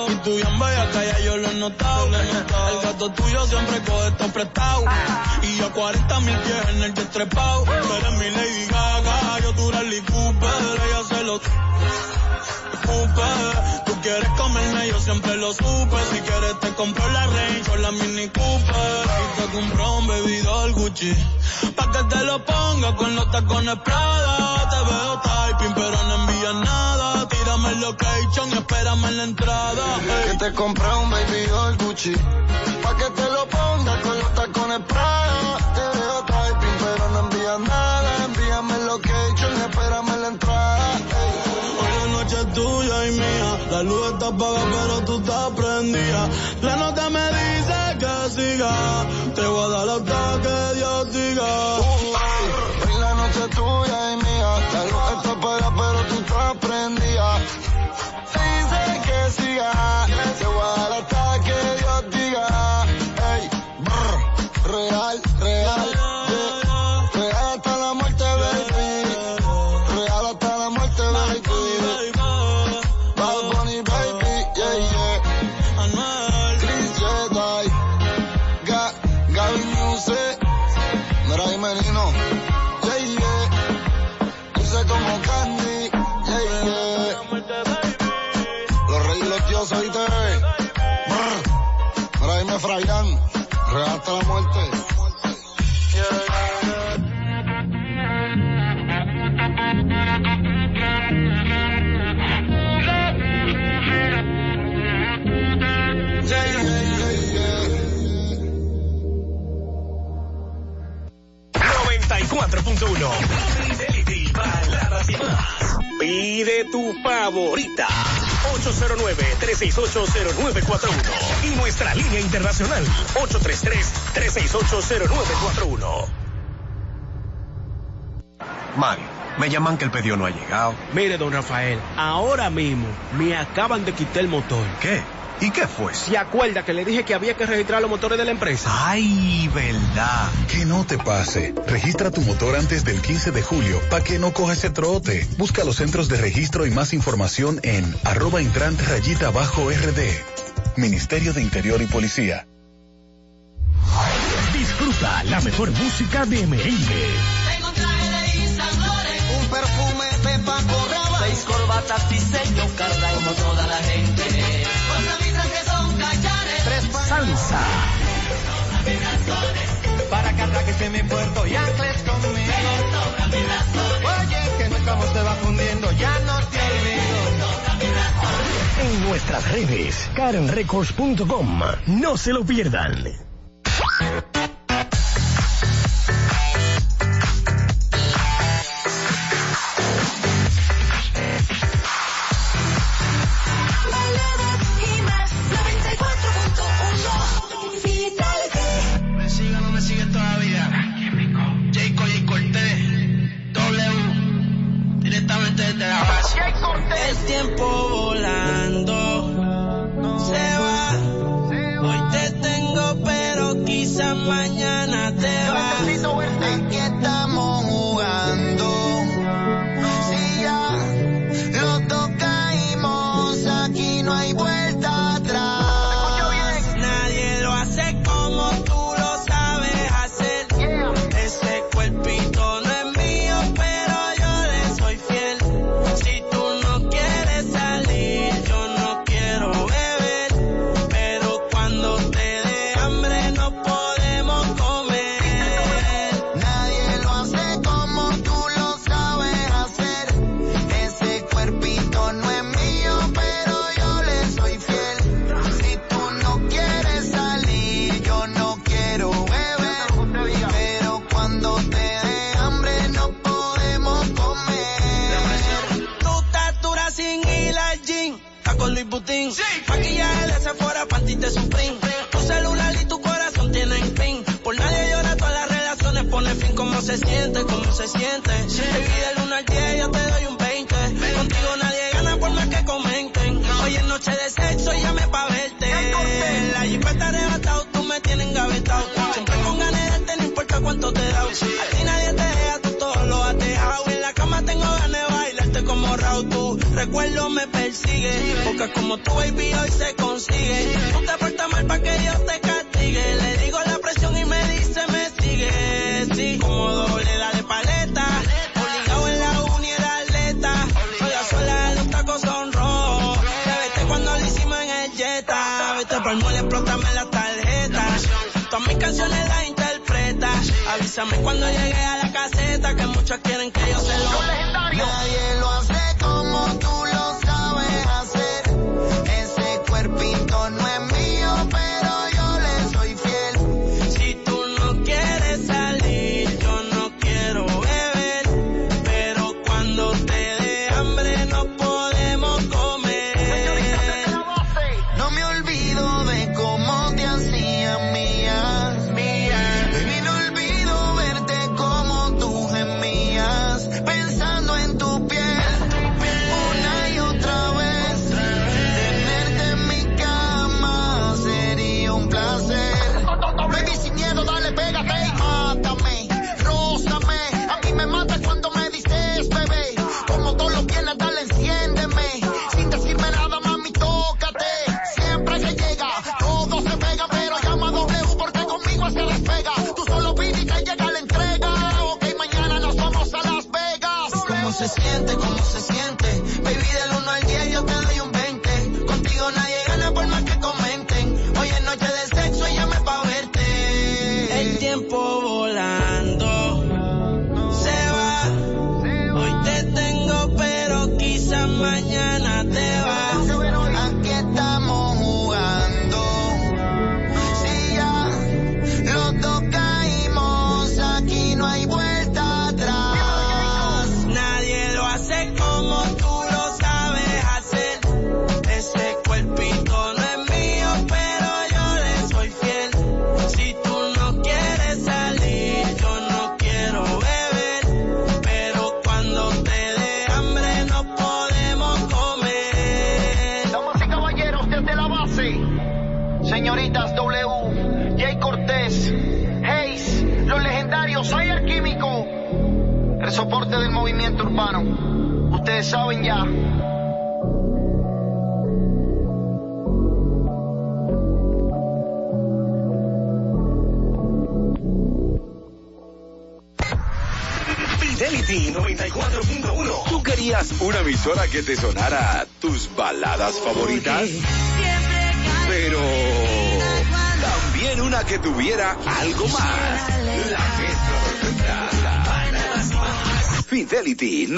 Y tú bien bella que ya yo lo he notado. El gato tuyo siempre coge esto prestado. Y yo 40 mil pies en el jet trepado. Tú eres mi Lady Gaga, yo tu Bradley Cooper. Ella se lo Cooper. Tú quieres comerme, yo siempre lo supe. Si quieres te compro la Range o la Mini Cooper. Y te compro un bebidor Gucci. Pa' que te lo ponga con los tacones Prada. Te veo typing, pero no envías nada. Tírame el location y espérame en la entrada. Que te compré un baby doll Gucci. Pa' que te lo ponga con los tacones Prada. 94.1 Fidelity Baladas y más. Pide tu favorita. 809-368-0941. Y nuestra línea internacional. 833-368-0941. Mario, me llaman que el pedido no ha llegado. Mire, don Rafael, ahora mismo me acaban de quitar el motor. ¿Qué? ¿Y qué fue? ¿Se acuerda que le dije que había que registrar los motores de la empresa? Ay, verdad. Que no te pase. Registra tu motor antes del 15 de julio para que no coja ese trote. Busca los centros de registro y más información en arroba rayita bajo RD. Ministerio de Interior y Policía. Disfruta la mejor música de merengue. Tengo un traje de un perfume de Paco Rabanne, seis corbatas diseño Carla Salsa. para que esté mi puerto y ancles conmigo. Oye, que nuestra voz te va fundiendo, ya no te olvido. En nuestras redes, karenrecords.com. No se lo pierdan. Como tu baby hoy se consigue. No te falta mal para que Dios te castigue. Le digo la presión y me dice, me sigue. Sí, como doble, dale paleta. Obligado en la uni era atleta. Oiga sola, los tacos son rojos. La vete cuando le hicimos en el Jetta. Vete pa'l mole, explótame la tarjeta. Todas mis canciones las interpreta. Avísame cuando llegue a la caseta. Que muchos quieren que yo se lo. Nadie lo hace.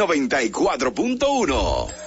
94.1.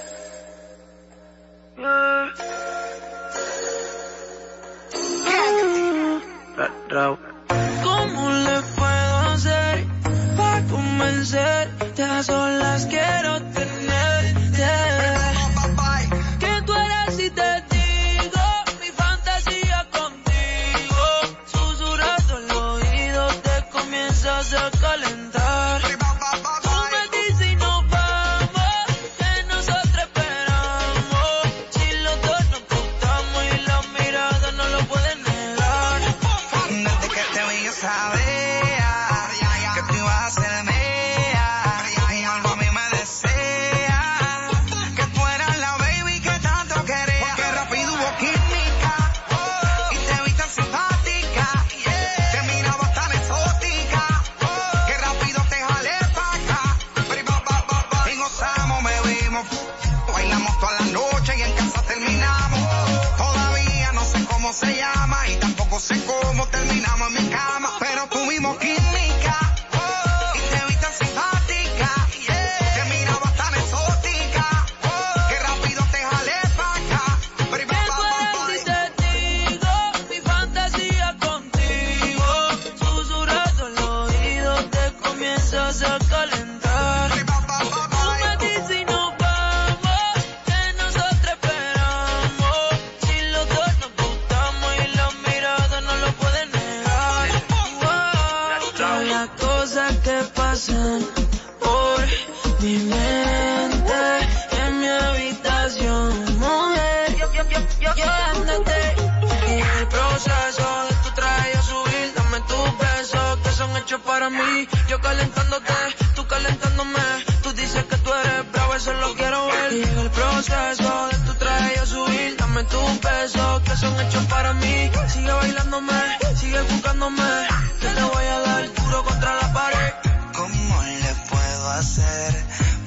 hacer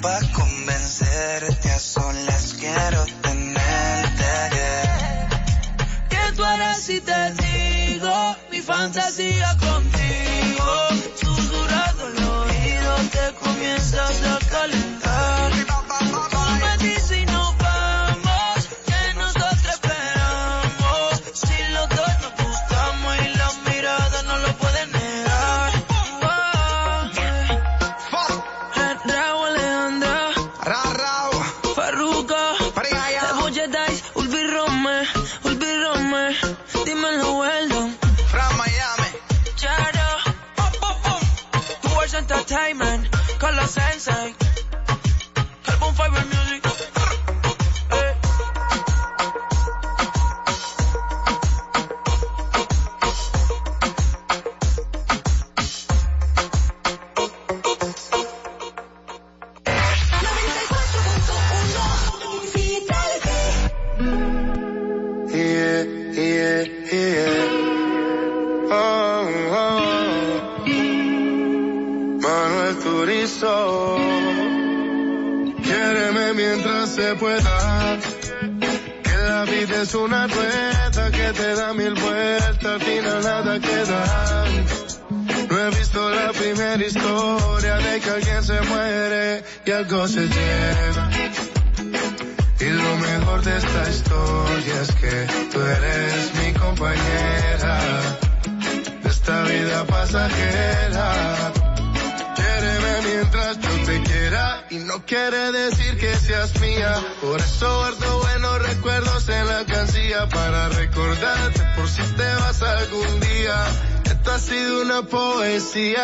para convencerte a solas quiero tenerte? ¿Qué harás si te digo mi fantasía contigo?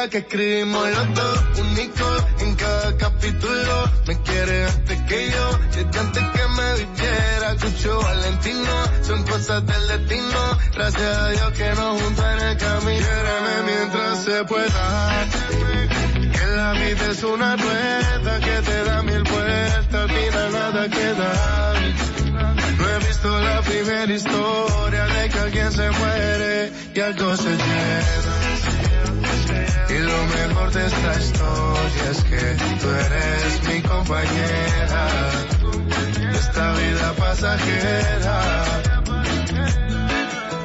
Que escribimos los dos, único en cada capítulo. Me quiere antes que yo, desde antes que me viviera. Cucho Valentino, son cosas del destino. Gracias a Dios que nos juntó en el camino. Quiéreme mientras se pueda. Que la vida es una rueda que te da mil vueltas, al final nada queda. No he visto la primera historia de que alguien se muere y algo se lleva. Lo mejor de esta historia es que tú eres mi compañera esta vida pasajera.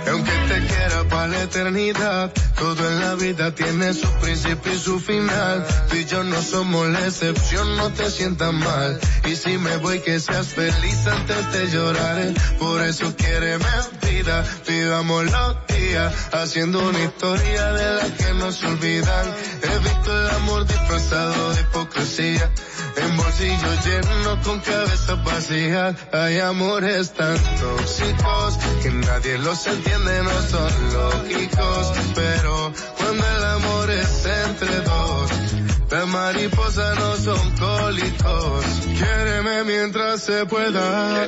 Y aunque te quiera para la eternidad, todo en la vida tiene su principio y su final. Tú y yo no somos la excepción, no te sientas mal. Y si me voy, que seas feliz antes de llorar. Por eso quiere vida, vivamos los haciendo una historia de la que no se olvidan. He visto el amor disfrazado de hipocresía. En bolsillos llenos con cabezas vacías hay amores tan tóxicos que nadie los entiende, no son lógicos. Pero cuando el amor es entre dos, las mariposas no son cólicos. Quiéreme mientras se pueda.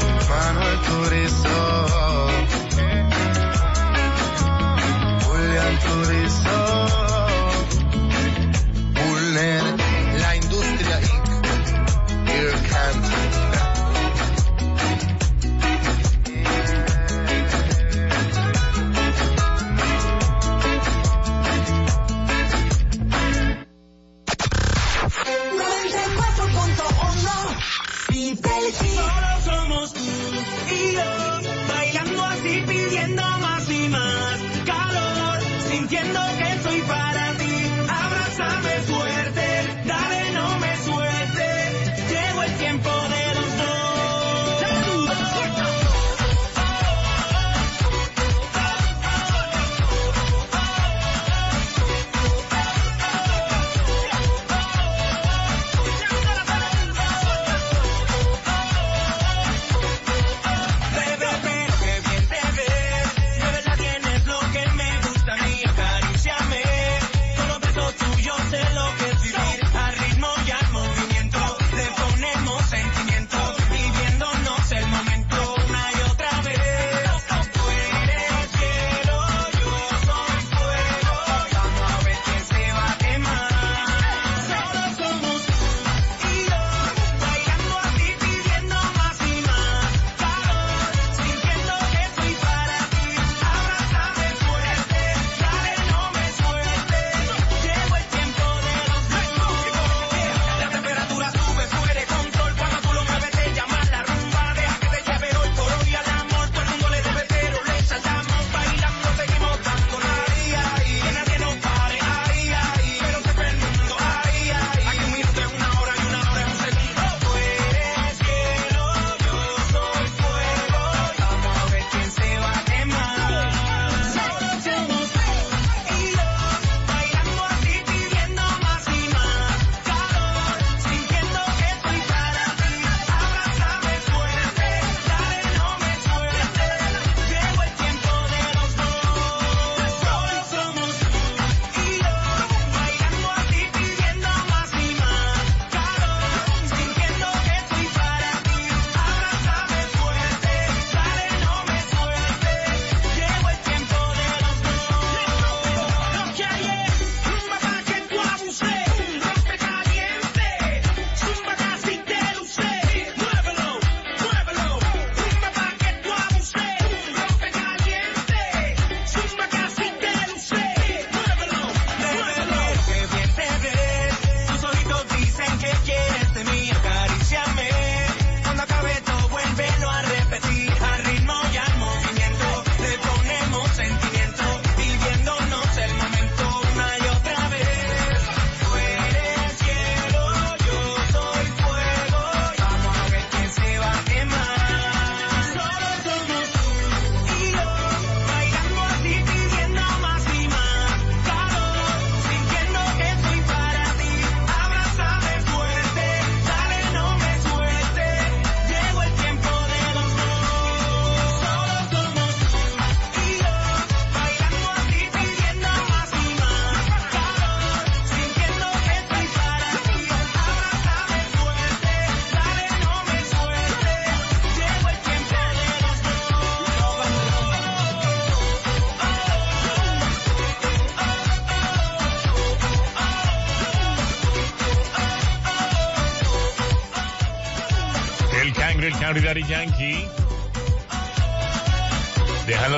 Quetra. Manuel Turizo. Julián Turizo.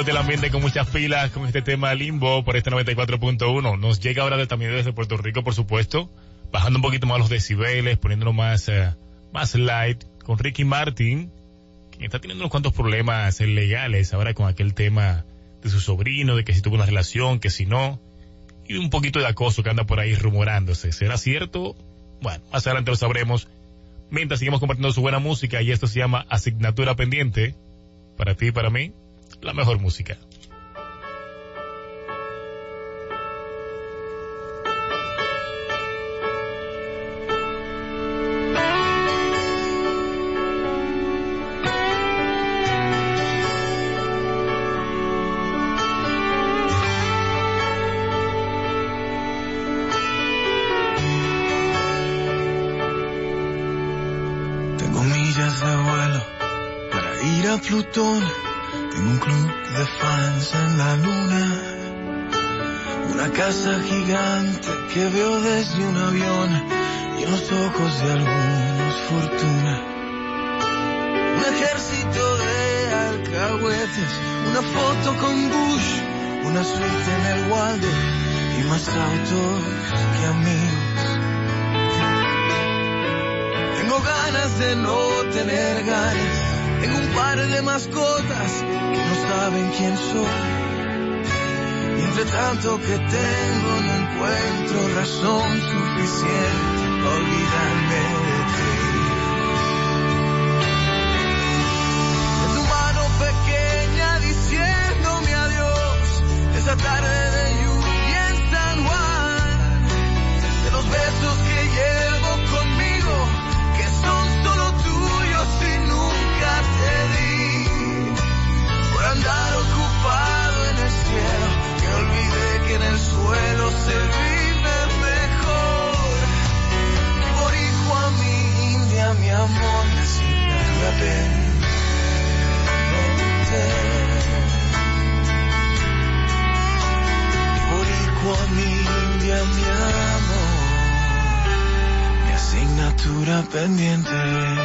Dejándote el ambiente con muchas pilas con este tema limbo por este 94.1. Nos llega ahora de, también desde Puerto Rico, por supuesto. Bajando un poquito más los decibeles, poniéndolo más, eh, más light. Con Ricky Martin, quien está teniendo unos cuantos problemas legales ahora con aquel tema de su sobrino, de que si tuvo una relación, que si no. Y un poquito de acoso que anda por ahí rumorándose. ¿Será cierto? Bueno, más adelante lo sabremos. Mientras seguimos compartiendo su buena música y esto se llama Asignatura Pendiente. Para ti y para mí, la mejor música. De no tener ganas. Tengo un par de mascotas que no saben quién soy. Y entre tanto que tengo no encuentro razón suficiente para olvidarme pendiente.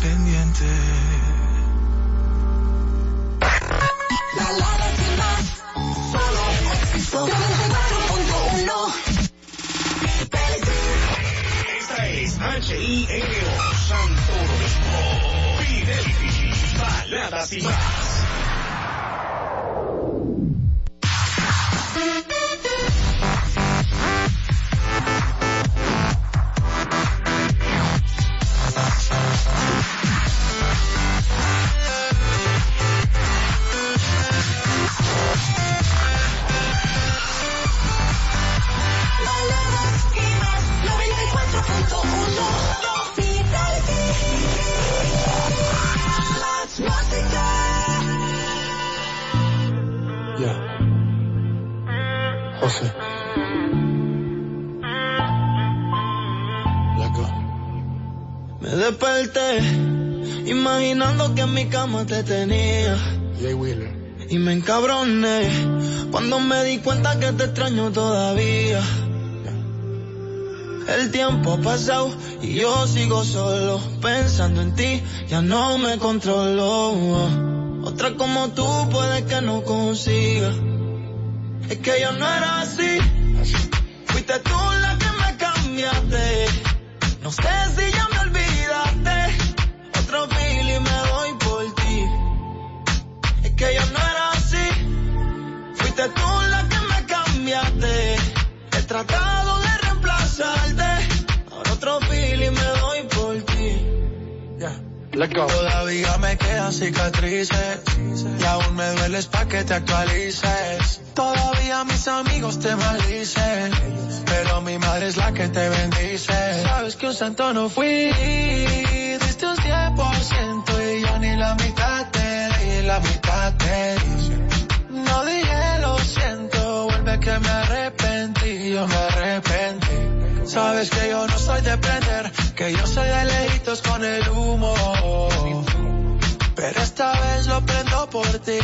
Pendiente Balada sin más, solo éxito. 94.1. Esta es H-I-N-O Santo. Baladas y más. En mi cama te tenía. Y me encabroné cuando me di cuenta que te extraño todavía. El tiempo ha pasado y yo sigo solo pensando en ti, ya no me controlo. Otra como tú puede que no consiga. Es que yo no era así. Fuiste tú la que me cambiaste. No sé si reemplazarte. Ahora otro feeling me doy por ti. Todavía me quedan cicatrices y aún me dueles pa' que te actualices. Todavía mis amigos te maldicen, pero mi madre es la que te bendice. Sabes que un santo no fui, diste un 100% y yo ni la mitad te di, la mitad te di. No dije lo siento, vuelve que me arrepentí, yo me arrepentí. Sabes que yo no soy de prender, que yo soy de lejitos con el humo. Pero esta vez lo prendo por ti,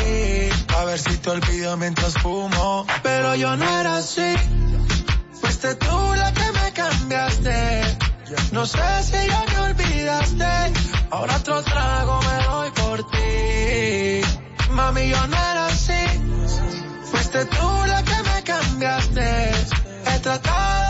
a ver si te olvido mientras fumo. Pero yo no era así, fuiste tú la que me cambiaste. No sé si ya me olvidaste, ahora otro trago me doy por ti. Mami, yo no era así, fuiste tú la que me cambiaste. He tratado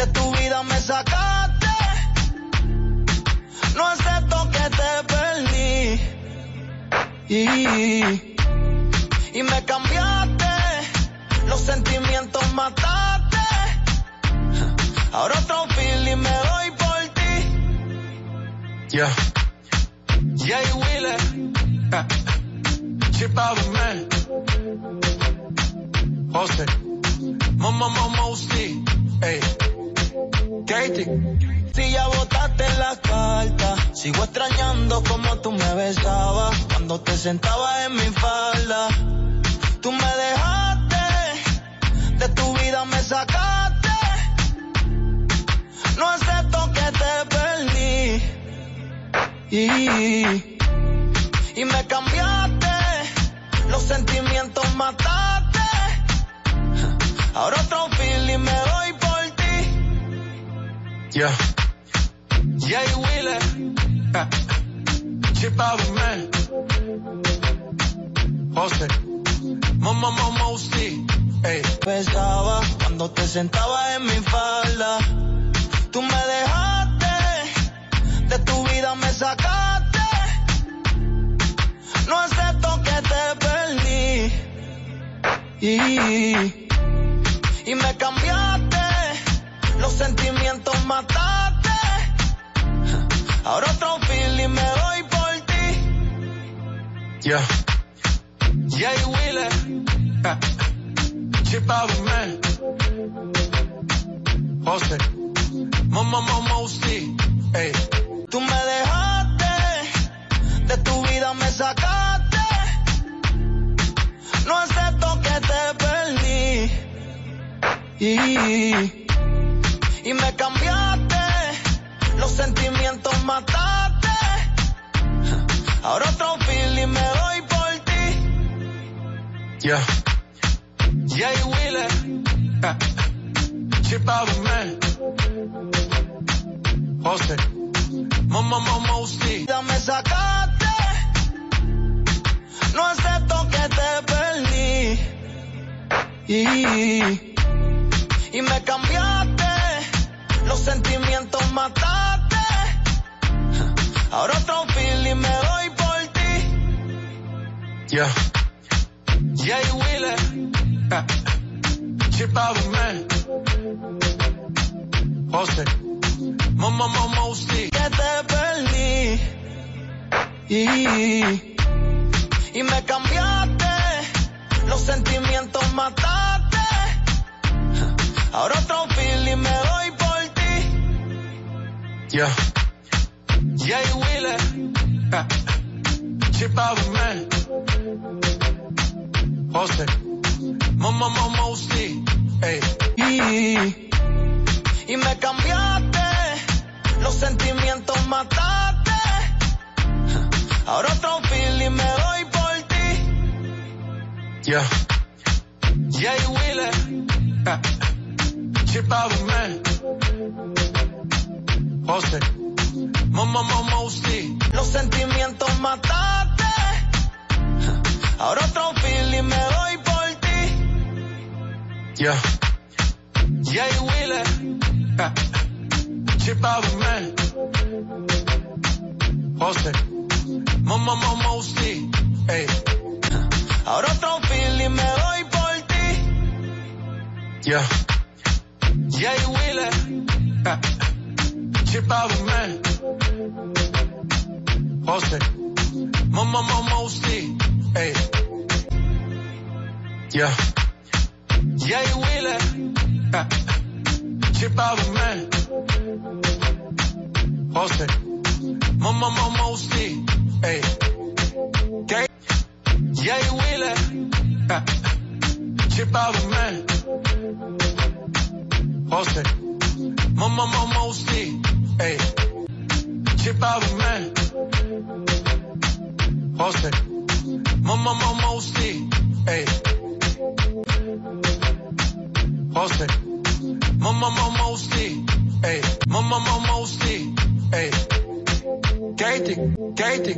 de tu vida me sacaste. No acepto que te perdí. Y, y me cambiaste, los sentimientos mataste. Ahora otro feeling me doy por ti. Yeah. Jay Wheeler. Chip out of man. Jose. Mama, mama, sí. Katie. Si ya botaste las cartas, sigo extrañando como tú me besabas cuando te sentabas en mi falda. Tú me dejaste, de tu vida me sacaste. No acepto que te perdí. Y, y me cambiaste, los sentimientos mataste. Ahora otro feeling me doy. Yeah. Jay Wheeler. Chip man. Jose. Mama, mama, sí. Ey. Besaba cuando te sentabas en mi falda. Tú me dejaste, de tu vida me sacaste. No acepto que te perdí. Y, y me cambiaste, los sentimientos mataste. Ahora otro feeling me doy por ti. Yeah. Jay Wheeler. Chip out of man. Jose. Mama, mama, sí. Ey. Tú me dejaste, de tu vida me sacaste. No acepto que te perdí. Y, y me cambiaste, los sentimientos mataste. Ahora otro feeling me doy por ti. Yeah. Jay Wheeler. Chip out of man. Jose. Mama, mama, sí. Ya me sacaste. No acepto que te perdí. Y, y me cambiaste, los sentimientos mataste. Ahora otro feeling me doy por ti. Yeah. Jay Wheeler, Chip out of man, José, Mama Mama Uzi. que te perdí y, y me cambiaste, los sentimientos mataste. Ahora otro feeling me doy Yeah. Jay Wheeler, Chip out of man, José, Mama Mama Uzi. Hey. Y, y me cambiaste, los sentimientos mataste. Ahora otro feeling me doy por ti. Yeah. Jay Wheeler, Chip out of man, José, Mama Mama Uzi. Los sentimientos mataste. Ahora otro feeling me doy por ti. Yeah. Jay Wheeler, Chip out of man, José, Mama Mama Uzi. Hey. Ahora otro feeling me doy por ti. Yeah. Jay Wheeler, Chip out of man, José, Mama Mama Uzi. Hey. Yeah. Jay Wheeler, Chip out of man, José, Mama Mama Uzi. Hey. Okay. Jay Wheeler, Chip out of man, José, Mama Mama Uzi. Hey. Chip out of man, José, Mama Mama Uzi. Hey. José, Mama Mama Uzi. Hey. Mama Mama Uzi. Hey. Katie, Katie.